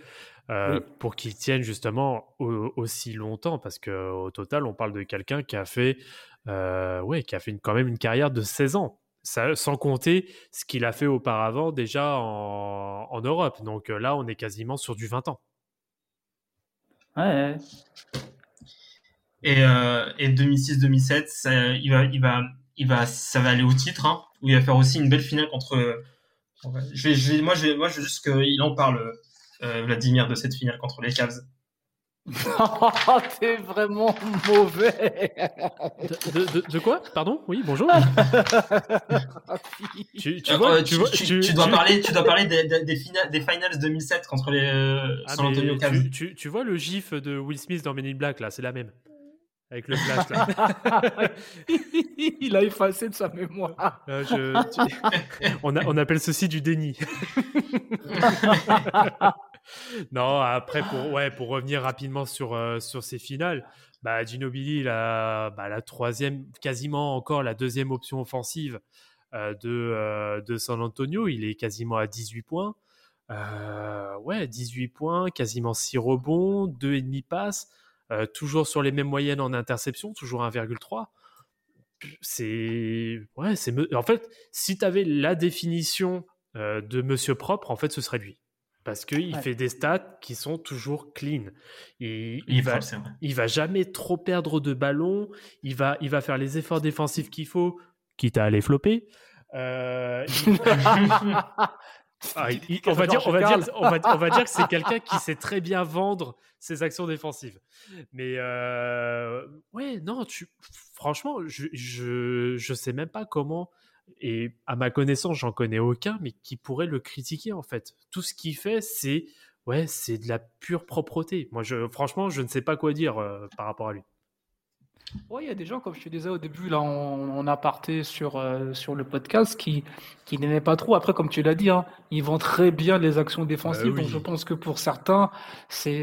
Pour qu'il tienne justement aussi longtemps, parce qu'au total, on parle de quelqu'un qui a fait, ouais, qui a fait quand même une carrière de 16 ans sans compter ce qu'il a fait auparavant déjà en, Europe. Donc euh, là, on est quasiment sur du 20 ans. Ouais. Et, euh, et 2006-2007, il va, il va, il va, ça va aller au titre, hein, où il va faire aussi une belle finale contre. Je vais, je vais, moi, je vais, moi, je veux juste qu'il en parle, euh, Vladimir, de cette finale contre les Cavs. t'es vraiment mauvais. De, quoi? Pardon? Oui, bonjour. tu, vois, tu, dois parler, tu dois parler des, des, finales, des finals 2007 contre les euh, ah, San Antonio Cavs. Tu, vois le gif de Will Smith dans Men in Black là, c'est la même. Avec le flash là. Il a effacé de sa mémoire. On, on appelle ceci du déni non, après, pour, ouais, pour revenir rapidement sur, euh, sur ces finales, bah, Ginobili, la, bah, la troisième, quasiment encore la deuxième option offensive euh, de, euh, de San Antonio. Il est quasiment à 18 points. ouais, 18 points, quasiment 6 rebonds, 2,5 passes. toujours sur les mêmes moyennes en interception, toujours 1,3. C'est. Ouais, c'est. En fait, si tu avais la définition de monsieur propre, en fait, ce serait lui parce qu'il fait des stats qui sont toujours clean. Il, il, va, il va jamais trop perdre de ballon. Il va, il va faire les efforts défensifs qu'il faut, quitte à aller flopper. Euh, ah, on, va dire, on, va dire, on, va, on va dire que c'est quelqu'un qui sait très bien vendre ses actions défensives. Mais euh, ouais, non, tu, franchement, je, je, je sais même pas comment et à ma connaissance, j'en connais aucun, mais qui pourrait le critiquer en fait. Tout ce qu'il fait, c'est ouais, c'est de la pure propreté. Moi, je, franchement, je ne sais pas quoi dire euh, par rapport à lui. Oui, il y a des gens, comme je te disais au début, là, on, a parté sur, euh, sur le podcast, qui, qui n'aimaient pas trop. Après, comme tu l'as dit, hein, ils vendent très bien les actions défensives. Bah donc, je pense que pour certains, c'est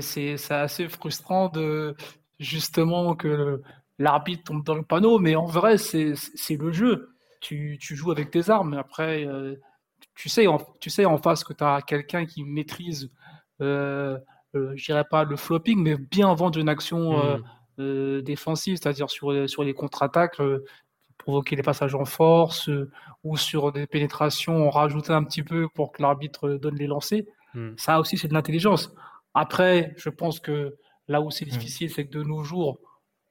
assez frustrant de justement que l'arbitre tombe dans le panneau. Mais en vrai, c'est le jeu tu, joues avec tes armes. Après, euh, tu, sais en, tu sais en face que tu as quelqu'un qui maîtrise, euh, euh, je dirais pas le flopping, mais bien vendre une action hmm. euh, défensive, c'est-à-dire sur, sur les contre-attaques, provoquer des passages en force ou sur des pénétrations, en rajouter un petit peu pour que l'arbitre donne les lancers. Hmm. Ça aussi, c'est de l'intelligence. Après, je pense que là où c'est hmm. difficile, c'est que de nos jours,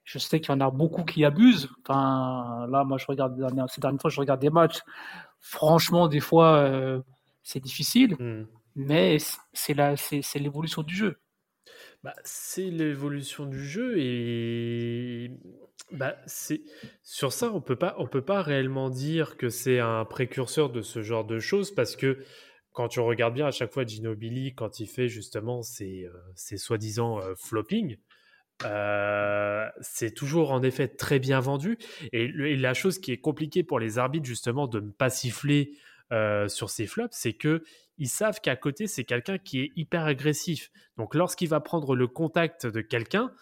je sais qu'il y en a beaucoup qui abusent. Enfin, là, moi, je regarde ces dernières fois, je regarde des matchs. Franchement, des fois, euh, c'est difficile, hmm. mais c'est la, c'est l'évolution du jeu. Bah, c'est l'évolution du jeu et bah, c'est sur ça on peut pas on peut pas réellement dire que c'est un précurseur de ce genre de choses parce que quand tu regardes bien à chaque fois Ginobili quand il fait justement ses, euh, soi-disant euh, flopping euh, c'est toujours en effet très bien vendu. Et, la chose qui est compliquée pour les arbitres justement de ne pas siffler euh, sur ces flops, c'est que ils savent qu'à côté c'est quelqu'un qui est hyper agressif. Donc lorsqu'il va prendre le contact de quelqu'un,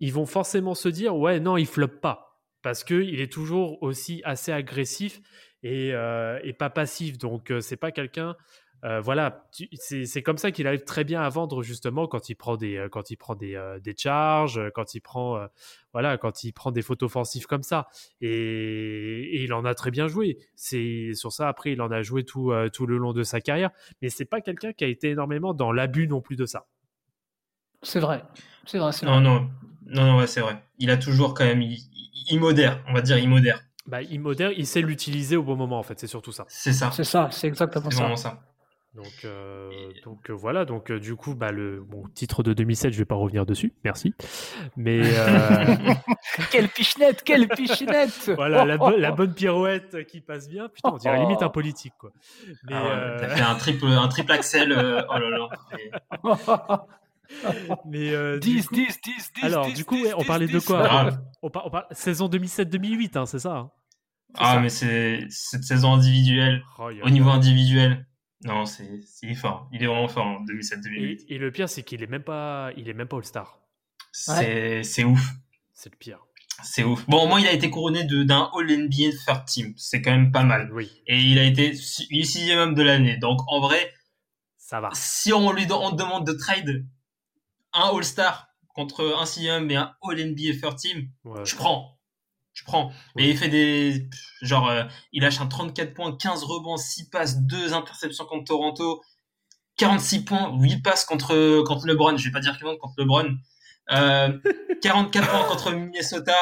ils vont forcément se dire ouais non il floppe pas parce que il est toujours aussi assez agressif et, euh, et pas passif. Donc c'est pas quelqu'un euh, voilà, c'est comme ça qu'il arrive très bien à vendre justement quand il prend des, euh, quand il prend des, euh, des charges, quand il prend, voilà, quand il prend des fautes offensives comme ça. Et, il en a très bien joué. C'est sur ça après, il en a joué tout, tout le long de sa carrière. Mais c'est pas quelqu'un qui a été énormément dans l'abus non plus de ça. C'est vrai, c'est vrai, Non, non, non, non c'est vrai. Il a toujours quand même, immodère, on va dire immodère. Bah, immodère, il sait l'utiliser au bon moment en fait. C'est surtout ça. C'est ça. C'est ça, c'est exactement ça. ça. Donc, euh, donc euh, voilà, donc euh, du coup, bah, le titre de 2007, je vais pas revenir dessus, merci. Mais quelle pichenette, quelle pichenette Voilà, la, bonne pirouette qui passe bien. Putain, on dirait limite un politique, quoi. Mais, ah T'as fait un triple, un triple axel. oh là là. Mais 10, 10, 10, 10. Alors, du coup, on parlait de quoi? On, parle, Saison 2007-2008, hein, c'est ça hein? Ah, mais c'est cette saison individuelle. Oh, au niveau individuel. Non, c'est il est fort. Il est vraiment fort en 2007-2008. Et, le pire, c'est qu'il est même pas, il est même pas All-Star. C'est ouf. C'est le pire. C'est ouf. Bon, au moins, il a été couronné d'un All-NBA Third Team. C'est quand même pas mal. Oui. Et il a été sixième homme de l'année. Donc, en vrai, ça va. Si on lui demande de trade un All-Star contre un sixième et un All-NBA Third Team, je prends tu prends. Mais il fait des. Genre, euh, il lâche un 34 points, 15 rebonds, 6 passes, 2 interceptions contre Toronto, 46 points, 8 passes contre, contre LeBron. Je vais pas dire qu'il contre LeBron. Euh, 44 points contre Minnesota,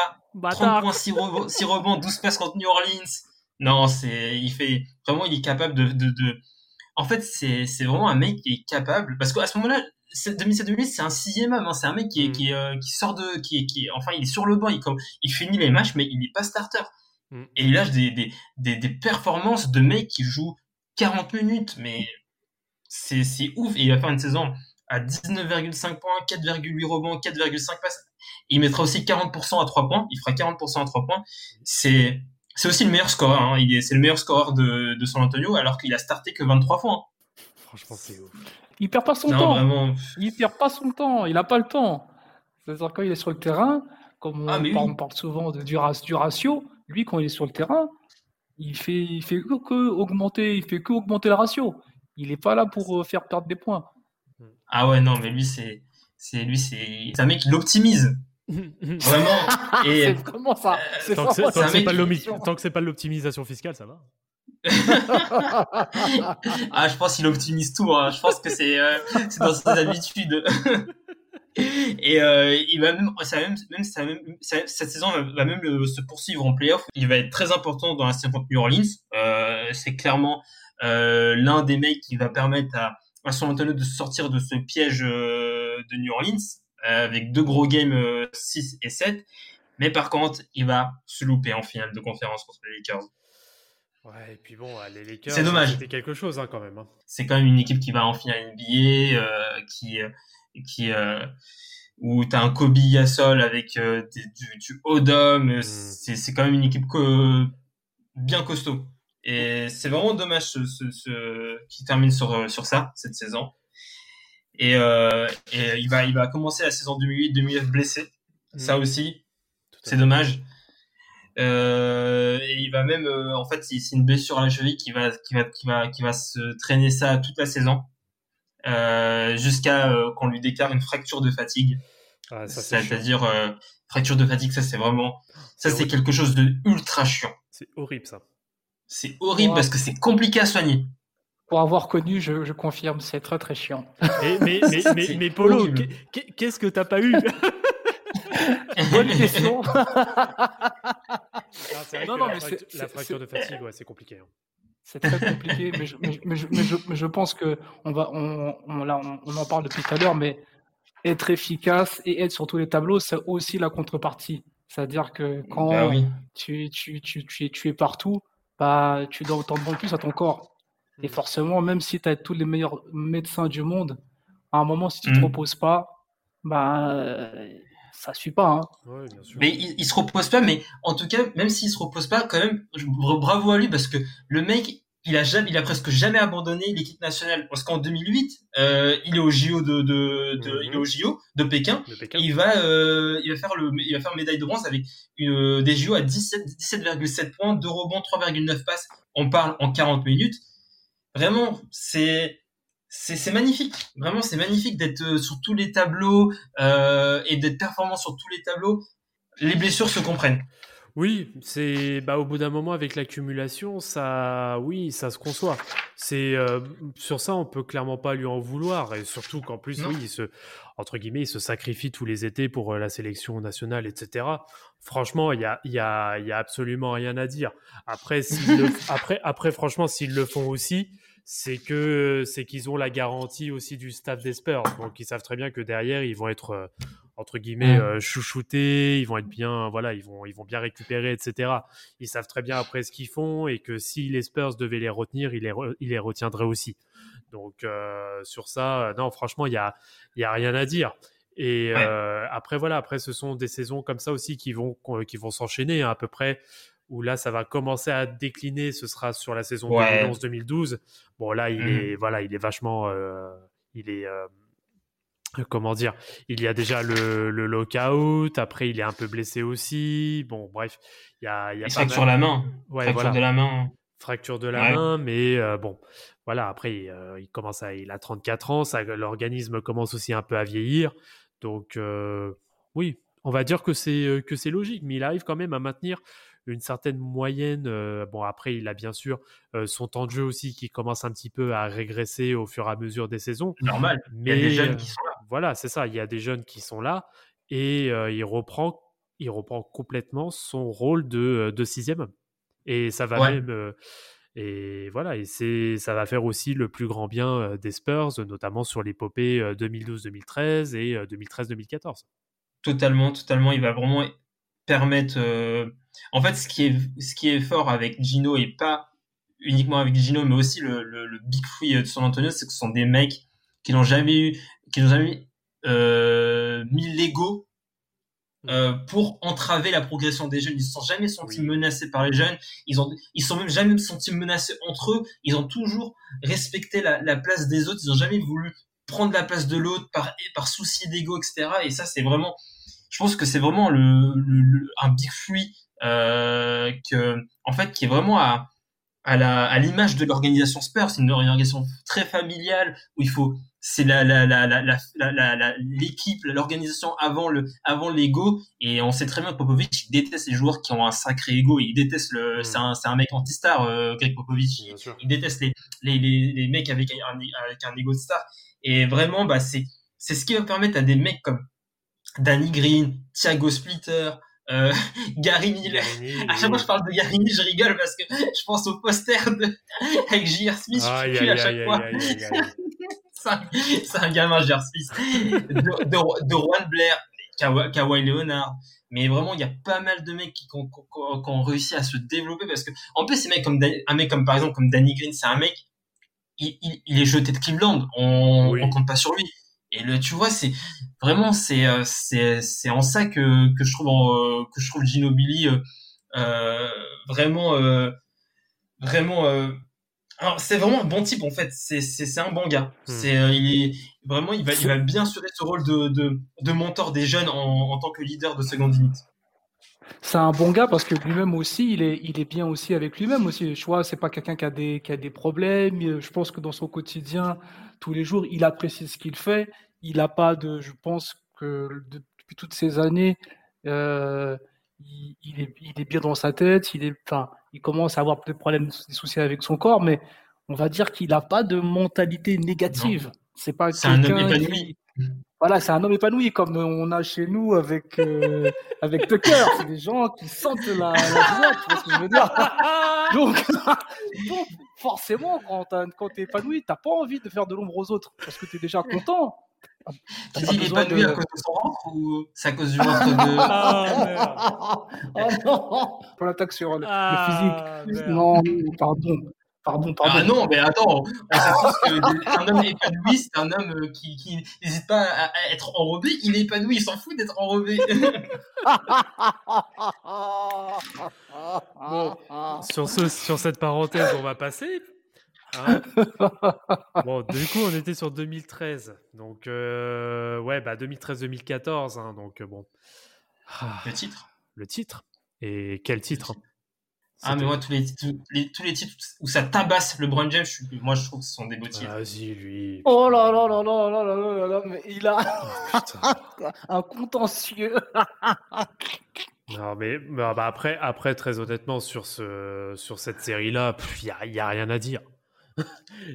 30 points, 6 rebonds, 6 rebonds, 12 passes contre New Orleans. Non, c'est. Il fait. Vraiment, il est capable de. de, de... En fait, c'est vraiment un mec qui est capable. Parce qu'à ce moment-là, 2007-2008, c'est un sixième homme. Hein. C'est un mec qui, est, mm. qui, euh, qui, sort de, qui, qui, enfin, il est sur le banc. Il, comme, il finit les matchs, mais il n'est pas starter. Mm. Et il lâche des, des, des, des, performances de mecs qui jouent 40 minutes, mais c'est, c'est ouf. Et il va faire une saison à 19,5 points, 4,8 rebonds, 4,5 passes. Il mettra aussi 40% à 3 points. Il fera 40% à 3 points. C'est, c'est aussi le meilleur scoreur. Hein. Il est, c'est le meilleur scoreur de, de San Antonio, alors qu'il a starté que 23 fois. Hein. Franchement, c'est ouf. Il perd pas son temps. Il perd pas son temps. Il n'a pas le temps. C'est-à-dire quand il est sur le terrain, comme on, ah, parle, souvent de, du, ratio, lui quand il est sur le terrain, il fait, il fait que, augmenter, il fait que augmenter le ratio. Il n'est pas là pour euh, faire perdre des points. Ah ouais non mais lui c'est, c'est lui c'est, un mec qui l'optimise. Vraiment. Et c'est vraiment ça. Euh, tant, que c'est pas l'optimisation fiscale, ça va. ah, je pense qu'il optimise tout. Hein. Je pense que c'est euh, dans ses habitudes. Et euh, il va même, cette saison va même se poursuivre en playoff. Il va être très important dans la saison contre New Orleans. Euh, c'est clairement euh, l'un des mecs qui va permettre à, à San de sortir de ce piège euh, de New Orleans euh, avec deux gros games 6 et 7. Mais par contre, il va se louper en finale de conférence contre les Lakers. Ouais, et puis bon, les Lakers, c'est dommage. C'était quelque chose hein, quand même. Hein. C'est quand même une équipe qui va en finale NBA, euh, qui, qui euh, où tu as un Kobe Yassol avec euh, du, du Odom. Mm. C'est quand même une équipe bien costaud. Et c'est vraiment dommage ce, ce, ce qui termine sur, sur ça cette saison. Et, euh, et il, va, il va commencer la saison 2008-2009 blessé. Mm. Ça aussi, c'est dommage. Euh, et il va même, euh, en fait, c'est une blessure à la cheville qui va, qui va, qui va, qui va se traîner ça toute la saison. Euh, jusqu'à euh, qu'on lui déclare une fracture de fatigue. Ah, C'est-à-dire euh, fracture de fatigue, ça c'est vraiment, ça c'est quelque chose de ultra chiant. C'est horrible ça. C'est horrible parce que c'est compliqué à soigner. Pour avoir connu, je, je confirme, c'est très très chiant. mais, mais, mais, mais, Polo, qu'est-ce que t'as pas eu? Bonne question. non, non, mais la, fracture de fatigue, ouais, c'est compliqué. Hein. C'est très compliqué, mais, je, mais, je, mais, je, pense que on va, on, on, là, on, en parle depuis tout à l'heure, mais être efficace et être sur tous les tableaux, c'est aussi la contrepartie. C'est-à-dire que quand bah tu, tu, tu, tu, tu es partout, bah, tu dois autant de plus à ton corps. Et mm. forcément, même si tu as tous les meilleurs médecins du monde, à un moment, si tu ne te mm. reposes pas, bah, ça suit pas. Hein. Mais il, il, se repose pas, mais en tout cas, même s'il se repose pas, quand même, bravo à lui parce que le mec, il a jamais, il a presque jamais abandonné l'équipe nationale. Parce qu'en 2008, euh, il est au JO de, de, de il est au JO de Pékin. il va, euh, il va faire le, il va faire médaille de bronze avec une, des JO à 17, 17,7 points, 2 rebonds, 3,9 passes. On parle en 40 minutes. Vraiment, c'est, c'est magnifique. Vraiment, c'est magnifique d'être euh, sur tous les tableaux euh, et d'être performant sur tous les tableaux. Les blessures se comprennent. Oui, c'est bah, au bout d'un moment avec l'accumulation, ça, oui, ça se conçoit. C'est euh, sur ça, on peut clairement pas lui en vouloir et surtout qu'en plus, oui, il se, entre guillemets, il se sacrifie tous les étés pour la sélection nationale, etc. Franchement, il y a, y a, y a absolument rien à dire. Après, le, après, après, franchement, s'ils le font aussi, c'est que c'est qu'ils ont la garantie aussi du staff des Spurs. Donc ils savent très bien que derrière ils vont être euh, entre guillemets mm. euh, chouchoutés, ils vont être bien, voilà, ils vont ils vont bien récupérer, etc. Ils savent très bien après ce qu'ils font et que si les Spurs devaient les retenir, ils les, ils les retiendraient aussi. Donc euh, sur ça, non, franchement, il y a il y a rien à dire. Et après voilà, après ce sont des saisons comme ça aussi qui vont qui vont s'enchaîner hein, à peu près où là ça va commencer à décliner, ce sera sur la saison 2011-2012. Bon là il mmh. est voilà, il est vachement euh, il est euh, comment dire, il y a déjà le, le, lockout, après il est un peu blessé aussi. Bon bref, il y a il y a fracture la main. fracture de la main. Fracture de la main, mais euh, bon, voilà, après il commence à il a 34 ans, ça l'organisme commence aussi un peu à vieillir. Donc oui, on va dire que c'est que c'est logique, mais il arrive quand même à maintenir une certaine moyenne. Euh, bon, après, il a bien sûr euh, son temps de jeu aussi qui commence un petit peu à régresser au fur et à mesure des saisons. Normal. Mais il y a des jeunes qui sont là. Voilà, c'est ça. Il y a des jeunes qui sont là et euh, il reprend, il reprend complètement son rôle de, de sixième homme. Et ça va même. et voilà, et c'est, ça va faire aussi le plus grand bien des Spurs, notamment sur l'épopée 2012-2013 et 2013-2014. Totalement, totalement. Il va vraiment permettre. Euh, en fait, ce qui est ce qui est fort avec Gino et pas uniquement avec Gino, mais aussi le, le, big free de San Antonio, c'est que ce sont des mecs qui n'ont jamais eu, qui n'ont jamais euh, mis l'ego euh, pour entraver la progression des jeunes. Ils se sont jamais sentis menacés par les jeunes. Ils ont, ils sont même jamais sentis menacés entre eux. Ils ont toujours respecté la, la place des autres. Ils ont jamais voulu prendre la place de l'autre par, par souci d'ego, etc. Et ça, c'est vraiment, je pense que c'est vraiment le, le, un big free que, en fait, qui est vraiment à, à la à l'image de l'organisation Spurs. C'est une organisation très familiale où il faut c'est la, la, la, la, l'équipe, l'organisation avant le, avant l'ego. Et on sait très bien que Popovic, il déteste les joueurs qui ont un sacré ego. Il déteste le, mm. c'est un, c'est un mec anti-star, euh, Greg Popovic. Il, déteste les, les, les, les, mecs avec un, avec un ego de star. Et vraiment, bah, c'est, c'est ce qui va permettre à des mecs comme Danny Green, Thiago Splitter, euh, Gary Miller. À chaque fois que je parle de Gary Miller, je rigole parce que je pense au poster de, avec J.R. Smith. je à chaque fois. c'est un, gamin, J.R. Smith. De, de, de Juan Blair, Kawhi Leonard. Mais vraiment, il y a pas mal de mecs qui, qui, ont réussi à se développer parce que, en plus, ces mecs comme, un mec comme, par exemple, comme Danny Green, c'est un mec, il, il, il, est jeté de Cleveland. On, on compte pas sur lui. Et le, tu vois, c'est vraiment c'est euh, c'est c'est en ça que que je trouve en, euh, que je trouve Ginobili euh, euh vraiment euh, vraiment alors c'est vraiment un bon type en fait. C'est c'est c'est un bon gars. Hmm. C'est il est vraiment il va il va bien assurer ce rôle de de de mentor des jeunes en en tant que leader de seconde unité c'est un bon gars parce que lui-même aussi, il est, il est bien aussi avec lui-même aussi. Je vois, c'est pas quelqu'un qui a des, qui a des problèmes. Je pense que dans son quotidien, tous les jours, il apprécie ce qu'il fait. Il n'a pas de, je pense que depuis toutes ces années, euh, il, il, est, il, est, bien dans sa tête. Il est, enfin, il commence à avoir des problèmes, des soucis avec son corps, mais on va dire qu'il n'a pas de mentalité négative. C'est pas quelqu'un qui, voilà, c'est un homme épanoui comme on a chez nous avec euh, avec Tucker. C'est des gens qui sentent la, la joie, tu vois ce que je veux dire. Donc, donc forcément, quand, quand tu es épanoui, t'as pas envie de faire de l'ombre aux autres parce que tu es déjà content. Tu dis il est épanoui de... à cause de son ventre ou c'est à cause du ventre de. Ah, oh non Pour l'attaque sur le, ah, physique. Merde. Non, pardon. Pardon, pardon. Ah non, mais attends, on sait tous qu'un homme épanoui, c'est un homme euh, qui, qui n'hésite pas à être enrobé. Il est épanoui, il s'en fout d'être enrobé. bon, sur, ce, sur cette parenthèse, on va passer. Hein bon, du coup, on était sur 2013. Donc, euh, ouais, bah 2013-2014. Hein, donc, euh, bon. Le titre Le titre? Et quel titre? Ah, mais moi, tous les, tous les, tous les titres où ça tabasse le LeBron James, je, moi, je trouve que ce sont des beaux titres. Vas-y, lui. Oh là là là là là là là là, mais il a oh, un contentieux. non, mais bah, bah, après, après, très honnêtement, sur, ce, sur cette série-là, il n'y a, y a rien à dire.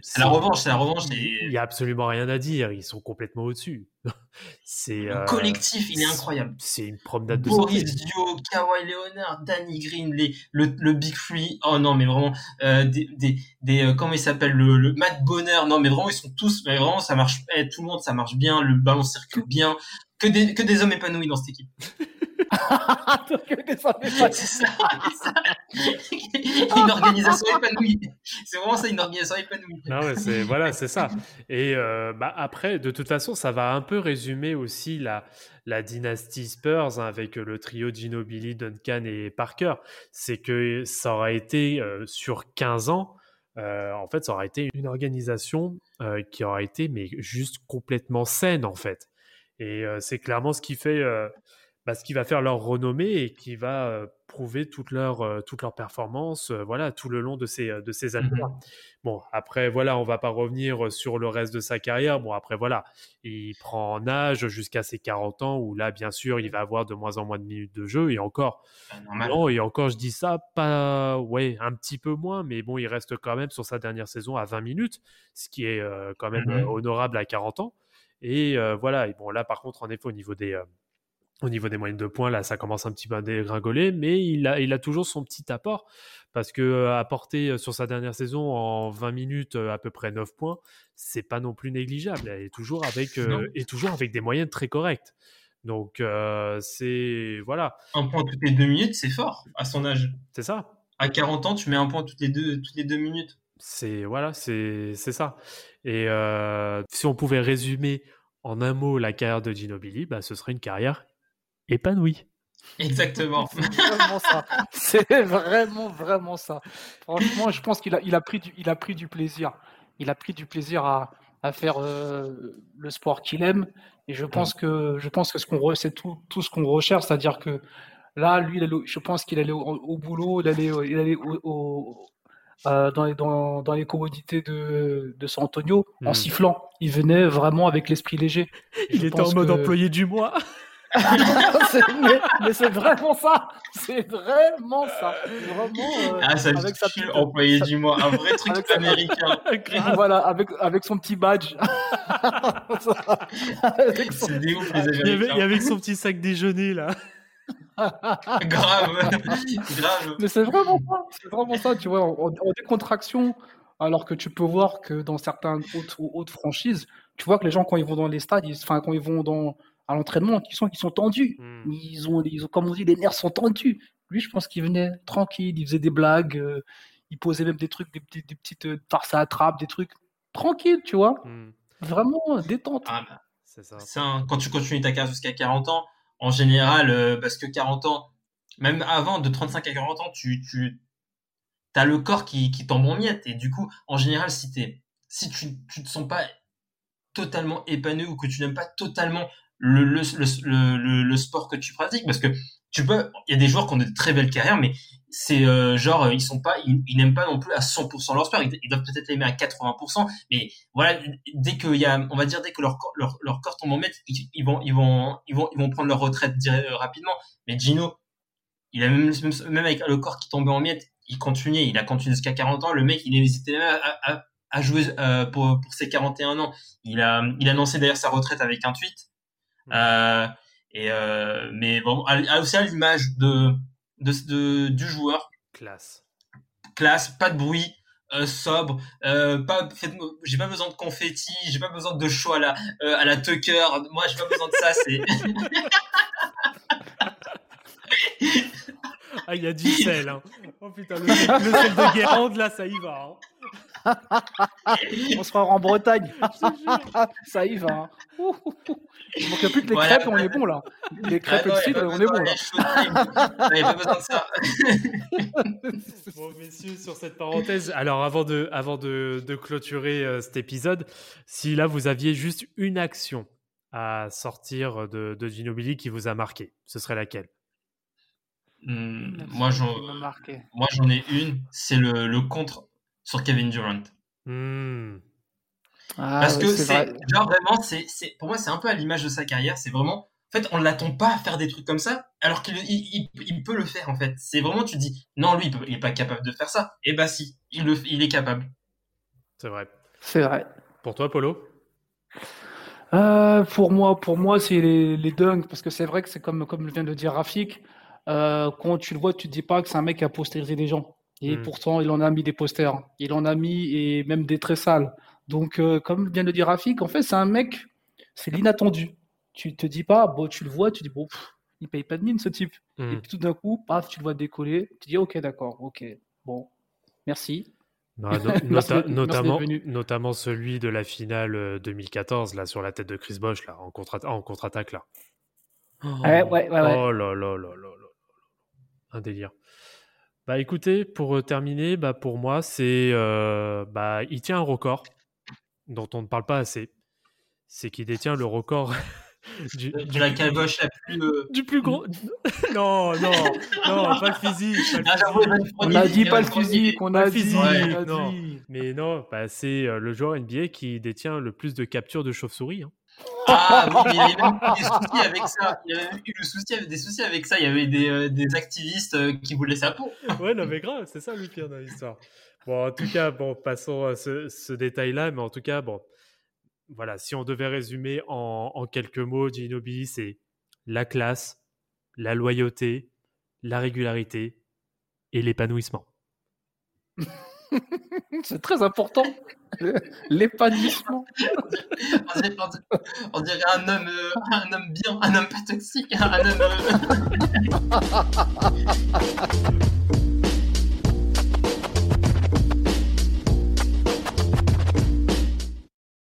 C'est la revanche, c'est la revanche. Il n'y a absolument rien à dire, ils sont complètement au-dessus. c'est le euh, collectif, il est incroyable. C'est une promenade de Boris Dio, Kawhi Leonard, Danny Green, les, le, le Big Free. Oh non, mais vraiment, euh, des, des, des euh, comment il s'appelle, le, le Matt Bonner. Non, mais vraiment, ils sont tous, mais vraiment, ça marche. Eh, tout le monde, ça marche bien. Le ballon circule bien. Que des, que des hommes épanouis dans cette équipe. c'est ça, une organisation épanouie. C'est vraiment ça, une organisation épanouie. Non, mais c'est voilà, c'est ça. Et euh, bah, après, de toute façon, ça va un peu résumer aussi la, la dynastie Spurs hein, avec le trio Ginobili, Duncan et Parker. C'est que ça aurait été euh, sur 15 ans. Euh, en fait, ça aurait été une organisation qui aurait été mais juste complètement saine en fait. Et c'est clairement ce qui fait bah, ce qui va faire leur renommée et qui va prouver toute leur, toute leur performance voilà, tout le long de ces, de ces années mmh Bon, après, voilà, on va pas revenir sur le reste de sa carrière. Bon, après, voilà, il prend en âge jusqu'à ses 40 ans où là, bien sûr, il va avoir de moins en moins de minutes de jeu et encore, non, et encore, je dis ça, pas, ouais, un petit peu moins, mais bon, il reste quand même sur sa dernière saison à 20 minutes, ce qui est quand même mmh honorable à 40 ans. Et voilà, et bon, là, par contre, en effet, au niveau des au niveau des moyennes de points, là, ça commence un petit peu à dégringoler, mais il a, il a toujours son petit apport parce que euh, apporter euh, sur sa dernière saison en 20 minutes euh, à peu près 9 points, c'est pas non plus négligeable. Et toujours avec, et toujours avec des moyennes très correctes. Donc, c'est. Voilà. Un point toutes les deux minutes, c'est fort à son âge. C'est ça. À 40 ans, tu mets un point toutes les deux, toutes les deux minutes. C'est voilà, c'est ça. Et si on pouvait résumer en un mot la carrière de Ginobili, bah, ce serait une carrière épanoui. Exactement. C'est vraiment, vraiment ça. Franchement, je pense qu'il a, il a, pris du, il a pris du plaisir. Il a pris du plaisir à, à faire euh, le sport qu'il aime. Et je pense que, je pense que ce qu'on c'est tout, tout ce qu'on recherche, c'est-à-dire que là, lui, je pense qu'il allait au, boulot, il allait, il allait au, euh, dans, les, dans, dans, les commodités de, de San Antonio en hmm. sifflant. Il venait vraiment avec l'esprit léger. Il était en mode employé du mois. mais, c'est vraiment ça. C'est vraiment ça. Vraiment, euh, ah, ça avec sa employé du mois, un vrai truc américain. voilà, avec, avec son petit badge. C'est des ouf, les Américains. Et avec son petit sac déjeuner, là. grave, grave. Mais c'est vraiment ça, c'est vraiment ça, tu vois, en, décontraction, alors que tu peux voir que dans certaines autres, autres franchises, tu vois que les gens quand ils vont dans les stades, enfin quand ils vont dans à l'entraînement, ils sont, tendus, hmm. ils ont, ils ont, comme on dit, les nerfs sont tendus. Lui, je pense qu'il venait tranquille, il faisait des blagues, euh, il posait même des trucs, des, des, des petites euh, farces à attrape, des trucs tranquilles, tu vois. Hmm. Vraiment détente. Ah, bah, c'est ça. quand tu continues ta carrière jusqu'à 40 ans, en général, euh, parce que 40 ans, même avant, de 35 à 40 ans, tu, tu as le corps qui, qui tombe en miettes. Et du coup, en général, si, es, si tu, tu te sens pas totalement épanoui ou que tu n'aimes pas totalement le, le, le, le, sport que tu pratiques, parce que tu peux, il y a des joueurs qui ont de très belles carrières, mais c'est euh, genre ils sont pas, ils, n'aiment pas non plus à 100% leur sport. Ils, doivent peut-être l'aimer à 80%, mais voilà, dès qu'il y a, on va dire dès que leur leur, leur corps tombe en mètre, ils, vont ils vont ils vont ils vont prendre leur retraite euh, rapidement. Mais Gino, il a même même avec le corps qui tombait en miettes, il continuait, il a continué jusqu'à 40 ans. Le mec, il hésitait même à jouer euh, pour pour ses 41 ans. Il a il a annoncé d'ailleurs sa retraite avec un tweet. Euh, et euh, mais bon, aussi à l'image de, de, du joueur. Classe. Classe, pas de bruit, euh, sobre, pas, j'ai pas besoin de confetti, j'ai pas besoin de show à la, à la Tucker. Moi, j'ai pas besoin de ça. C'est. ah, il y a du sel. Hein. Oh putain, le, sel, de Guérande, là, ça y va. Hein. on se en Bretagne. ça y va. Hein. Il manque plus que les crêpes, on est bon là. Les crêpes ah non, on est bon là. Il n'y a pas besoin de ça. bon, messieurs, sur cette parenthèse, alors avant de, avant de, de clôturer euh, cet épisode, si là vous aviez juste une action à sortir de, de Ginobili qui vous a marqué, ce serait laquelle? Hmm, Moi, j'en ai une, c'est le, le contre sur Kevin Durant. Hmm. Ah Parce que c'est genre vraiment, c'est pour moi c'est un peu à l'image de sa carrière. C'est vraiment, en fait, on l'attend pas à faire des trucs comme ça, alors qu'il il, il, peut le faire en fait. C'est vraiment, tu dis, non lui, il, est pas capable de faire ça. Et eh bah si, il le, il est capable. C'est vrai. C'est vrai. Pour toi, Polo? Euh, Pour moi, pour moi, c'est les, les dunks parce que c'est vrai que c'est comme comme vient de dire Rafik. Euh, quand tu le vois, tu te dis pas que c'est un mec qui a postérisé des gens. Et hmm. pourtant, il en a mis des posters. Il en a mis et même des très sales. Donc, euh, comme vient de dire Rafik, en fait, c'est un mec, c'est l'inattendu. Tu te dis pas, bon, tu le vois, tu dis, bon, il paye pas de mine ce type. Hmm. Et puis tout d'un coup, paf, tu le vois décoller. Tu dis, ok, d'accord, ok, bon, merci. notamment, notamment celui de la finale 2014, euh, là, sur la tête de Chris Bosch, là, en contre-attaque, là. Oh, ouais, ouais, ouais, oh là là là là là. Un délire. Bah écoutez, pour euh, terminer, bah pour moi, c'est euh, bah il tient un record dont on ne parle pas assez. C'est qu'il détient le record du, de la caboche la plus euh, du plus gros. non, non, non, pas le physique. Ah, on a dit pas le physique, on a dit. non. Mais non, bah, c'est le joueur NBA qui détient le plus de captures de chauve-souris. Hein. Ah oui, il y avait même des soucis avec ça. Il y avait eu le souci, des soucis avec ça. Il y avait des, euh, des activistes euh, qui voulaient sa peau. ouais, non, mais grave, c'est ça le pire dans l'histoire. Bon, en tout cas, bon, passons à ce, ce détail-là, mais en tout cas, bon, voilà, si on devait résumer en, en quelques mots, Ginobili, c'est la classe, la loyauté, la régularité et l'épanouissement. c'est très important. L'épanouissement. On dirait un homme, euh, un homme bien, un homme pas toxique, un homme. Euh,